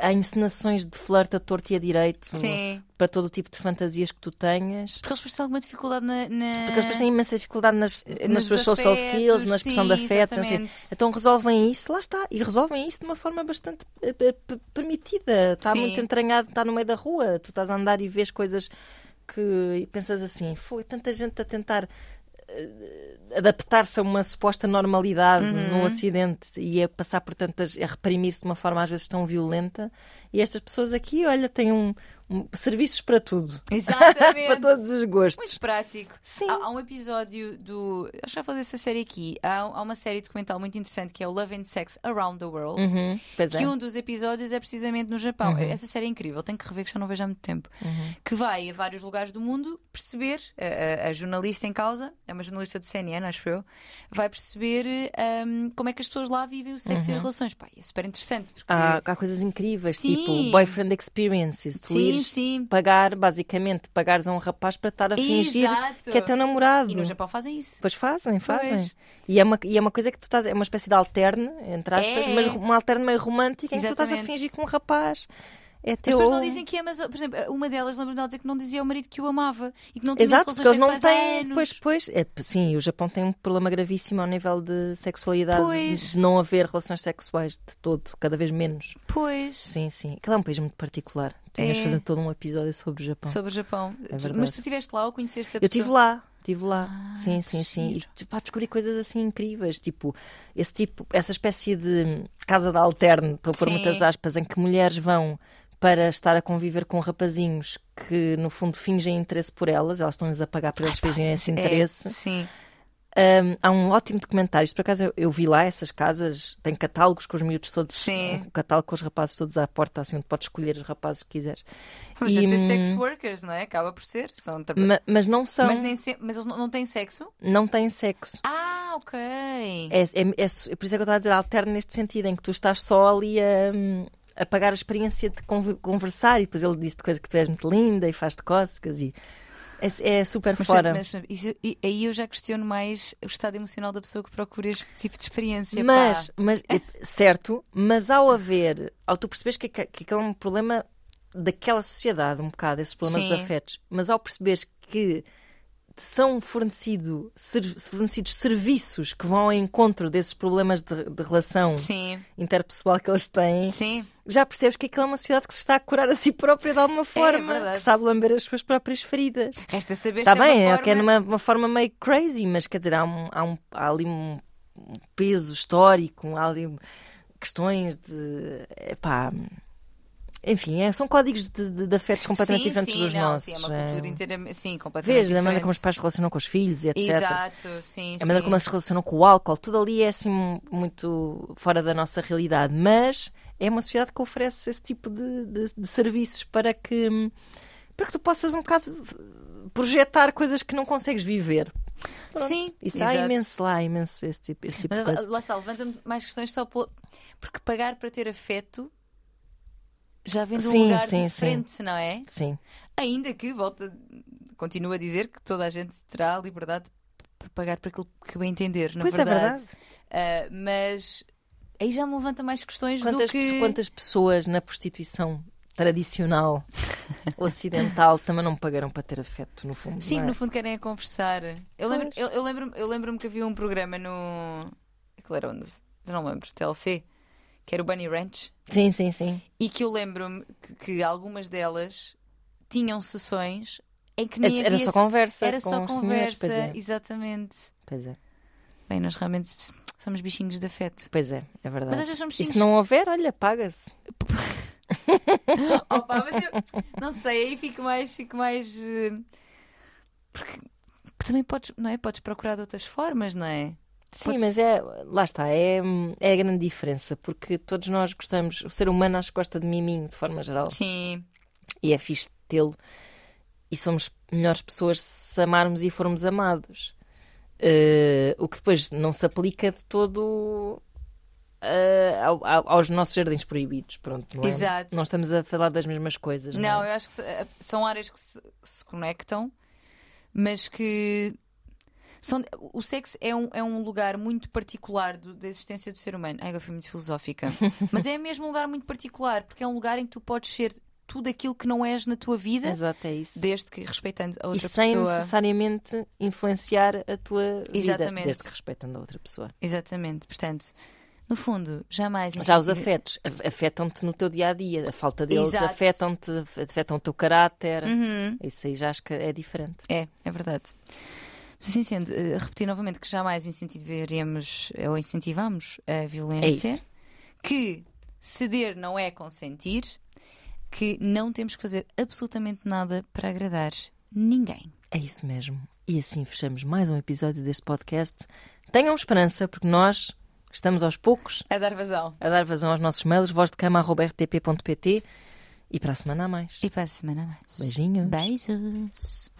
Há encenações de flerte a torto e a direito Sim. para todo o tipo de fantasias que tu tenhas. Porque eles depois têm alguma dificuldade na. na... Porque eles depois têm imensa dificuldade nas, nas suas social afetos, skills, na expressão de sim, afetos. não sei. exatamente. Então resolvem isso, lá está. E resolvem isso de uma forma bastante eh, permitida. Está Sim. muito entranhado, está no meio da rua. Tu estás a andar e vês coisas que e pensas assim: foi tanta gente a tentar adaptar-se a uma suposta normalidade Uhum. no Ocidente e a passar por tantas, a reprimir-se de uma forma às vezes tão violenta. E estas pessoas aqui, olha, têm um- serviços para tudo. Exatamente. [laughs] para todos os gostos. Muito prático. Sim. Há, há um episódio do. Eu já falei dessa série aqui. Há, há uma série documental muito interessante que é o Love and Sex Around the World. Uhum, pois é. Que um dos episódios é precisamente no Japão. Essa série é incrível, tenho que rever que já não vejo há muito tempo. Que vai a vários lugares do mundo perceber, a, a- a jornalista em causa, é uma jornalista do CNN, acho eu, vai perceber hum, como é que as pessoas lá vivem o sexo e as relações. Pá, é super interessante. Porque... Há, há coisas incríveis, Sim. tipo boyfriend experiences. Tu Sim, sim. pagar, basicamente, pagares a um rapaz para estar a fingir Exato. que é teu namorado. E no Japão fazem isso. Pois fazem, fazem. Pois. E é, uma, e é uma coisa que tu estás, é uma espécie de alterne, entre aspas, É. mas uma alterne meio romântica em que tu estás a fingir com um rapaz. É As pessoas não dizem que amas, por exemplo, uma delas lembro-me de dizer que não dizia ao marido que o amava e que não tinha Exato, relações eles não sexuais há têm. anos. Pois, pois. É, sim, o Japão tem um problema gravíssimo ao nível de sexualidade, Pois. de não haver relações sexuais de todo, cada vez menos. Pois. Sim, sim. Aquilo é um país muito particular. Tínhamos É. fazer todo um episódio sobre o Japão. Sobre o Japão. É Tu-. Mas tu estiveste lá ou conheceste a Eu pessoa? estive lá, estive lá. Ah, sim, sim, sim. giro. E pá, descobri coisas assim incríveis, tipo, esse tipo, essa espécie de casa de alterno, estou a pôr muitas aspas, em que mulheres vão para estar a conviver com rapazinhos que no fundo fingem interesse por elas, elas estão-lhes a pagar para eles fingirem esse É, interesse. sim. Um, há um ótimo documentário, isto por acaso eu, eu vi lá essas casas, tem catálogos com os miúdos todos, Sim. um catálogo com os rapazes todos à porta, assim, onde podes escolher os rapazes que quiseres. São E, ser hum, sex workers, não é? Acaba por ser. São Ma- mas não são, Mas, nem se- mas eles não, não têm sexo? não têm sexo. Ah, ok. É, é, é é por isso é que eu estou a dizer alterno neste sentido, em que tu estás só ali a, a pagar a experiência de conv- conversar e depois ele diz-te coisa que tu és muito linda e faz-te cócegas e é, é super Mas, fora. mas, mas isso- e- aí eu já questiono mais o estado emocional da pessoa que procura este tipo de experiência. Mas, pá. mas certo, mas ao haver, ao tu perceberes que, que, que aquele é um problema daquela sociedade, um bocado, esses problemas dos Sim. afetos, mas ao perceberes que são fornecido, ser- fornecidos serviços que vão ao encontro desses problemas de, de relação Sim, interpessoal que eles têm, sim. já percebes que aquilo é uma sociedade que se está a curar a si própria de alguma forma, verdade. que sabe lamber as suas próprias feridas. Resta saber Está se é bem, é que é forma... numa uma forma meio crazy, mas quer dizer, há, um, há, um- há ali um, um peso histórico, há ali questões de. Epá, enfim, é- são códigos de, de, de afetos completamente sim, diferentes sim, dos não, nossos. Sim, é uma é. cultura inteira, sim, completamente Vês a maneira como os diferente. pais se relacionam com os filhos e etc. Exato, sim, A maneira sim. como eles se relacionam com o álcool, tudo ali é assim muito fora da nossa realidade, mas é uma sociedade que oferece esse tipo de, de- de serviços para que, para que tu possas um bocado projetar coisas que não consegues viver. Pronto. Sim, Isso há exato. imenso lá, há imenso esse tipo, esse tipo Mas de coisa. lá está, levanta-me mais questões só porque pagar para ter afeto já vem de um Sim, lugar sim, diferente, não é? Sim, Ainda que, volta, continuo a dizer que toda a gente terá a liberdade para pagar para aquilo que bem entender, na pois é verdade. verdade. Ah, mas aí já me levanta mais questões Quantas, do que. quantas pessoas na prostituição tradicional [laughs] ocidental também não pagaram para ter afeto, no fundo? Sim, é? no fundo querem é conversar. Eu lembro, Pois. eu, eu lembro, eu lembro-me que havia um programa no. Aquilo era onde? Eu não lembro, TLC, que era o Bunny Ranch, Sim, sim, sim. e que eu lembro-me que, algumas delas tinham sessões em que nem Era havia só conversa. Era só senhores, conversa, é, exatamente. pois é. Bem, nós realmente somos bichinhos de afeto. Pois é, é verdade. Mas às vezes somos E se bichinhos. não houver, olha, paga-se. [laughs] Opa, mas eu não sei, aí fico mais, fico mais. eh, Porque também podes, não é? Podes procurar de outras formas, não é? Sim, mas é, lá está, é, é a grande diferença, porque todos nós gostamos, o ser humano acho que gosta de miminho de forma geral, Sim. e é fixe tê-lo. e somos melhores pessoas se amarmos e formos amados. Uh, o que depois não se aplica de todo uh, ao, ao, aos nossos jardins proibidos. Pronto, não é? Exato. Não estamos a falar das mesmas coisas. Não, Não, é? eu acho que se- são áreas que se, se conectam, mas que. São, o sexo é um, é um lugar muito particular do- da existência do ser humano. Ai, agora fui muito filosófica. [laughs] mas é mesmo um lugar muito particular, porque é um lugar em que tu podes ser tudo aquilo que não és na tua vida, Exato, é isso. desde que respeitando a E outra sem pessoa. necessariamente influenciar a tua vida, Exatamente. desde que respeitando a outra pessoa. Exatamente. Portanto, no fundo, jamais. Já os afetos afetam-te no teu dia a dia, a falta deles afetam-te, afetam o teu caráter. Uhum. Isso aí já acho que é diferente. É, é verdade. Assim sendo, eh, repetir novamente que jamais incentivaremos ou incentivamos a violência, É isso. que ceder não é consentir, que não temos que fazer absolutamente nada para agradar ninguém. É isso mesmo. E assim fechamos mais um episódio deste podcast. Tenham esperança, porque nós estamos aos poucos A dar vazão. a dar vazão aos nossos mails, vozdecama.rtp.pt e para a semana a mais. E para a semana a mais. Beijinhos. Beijos.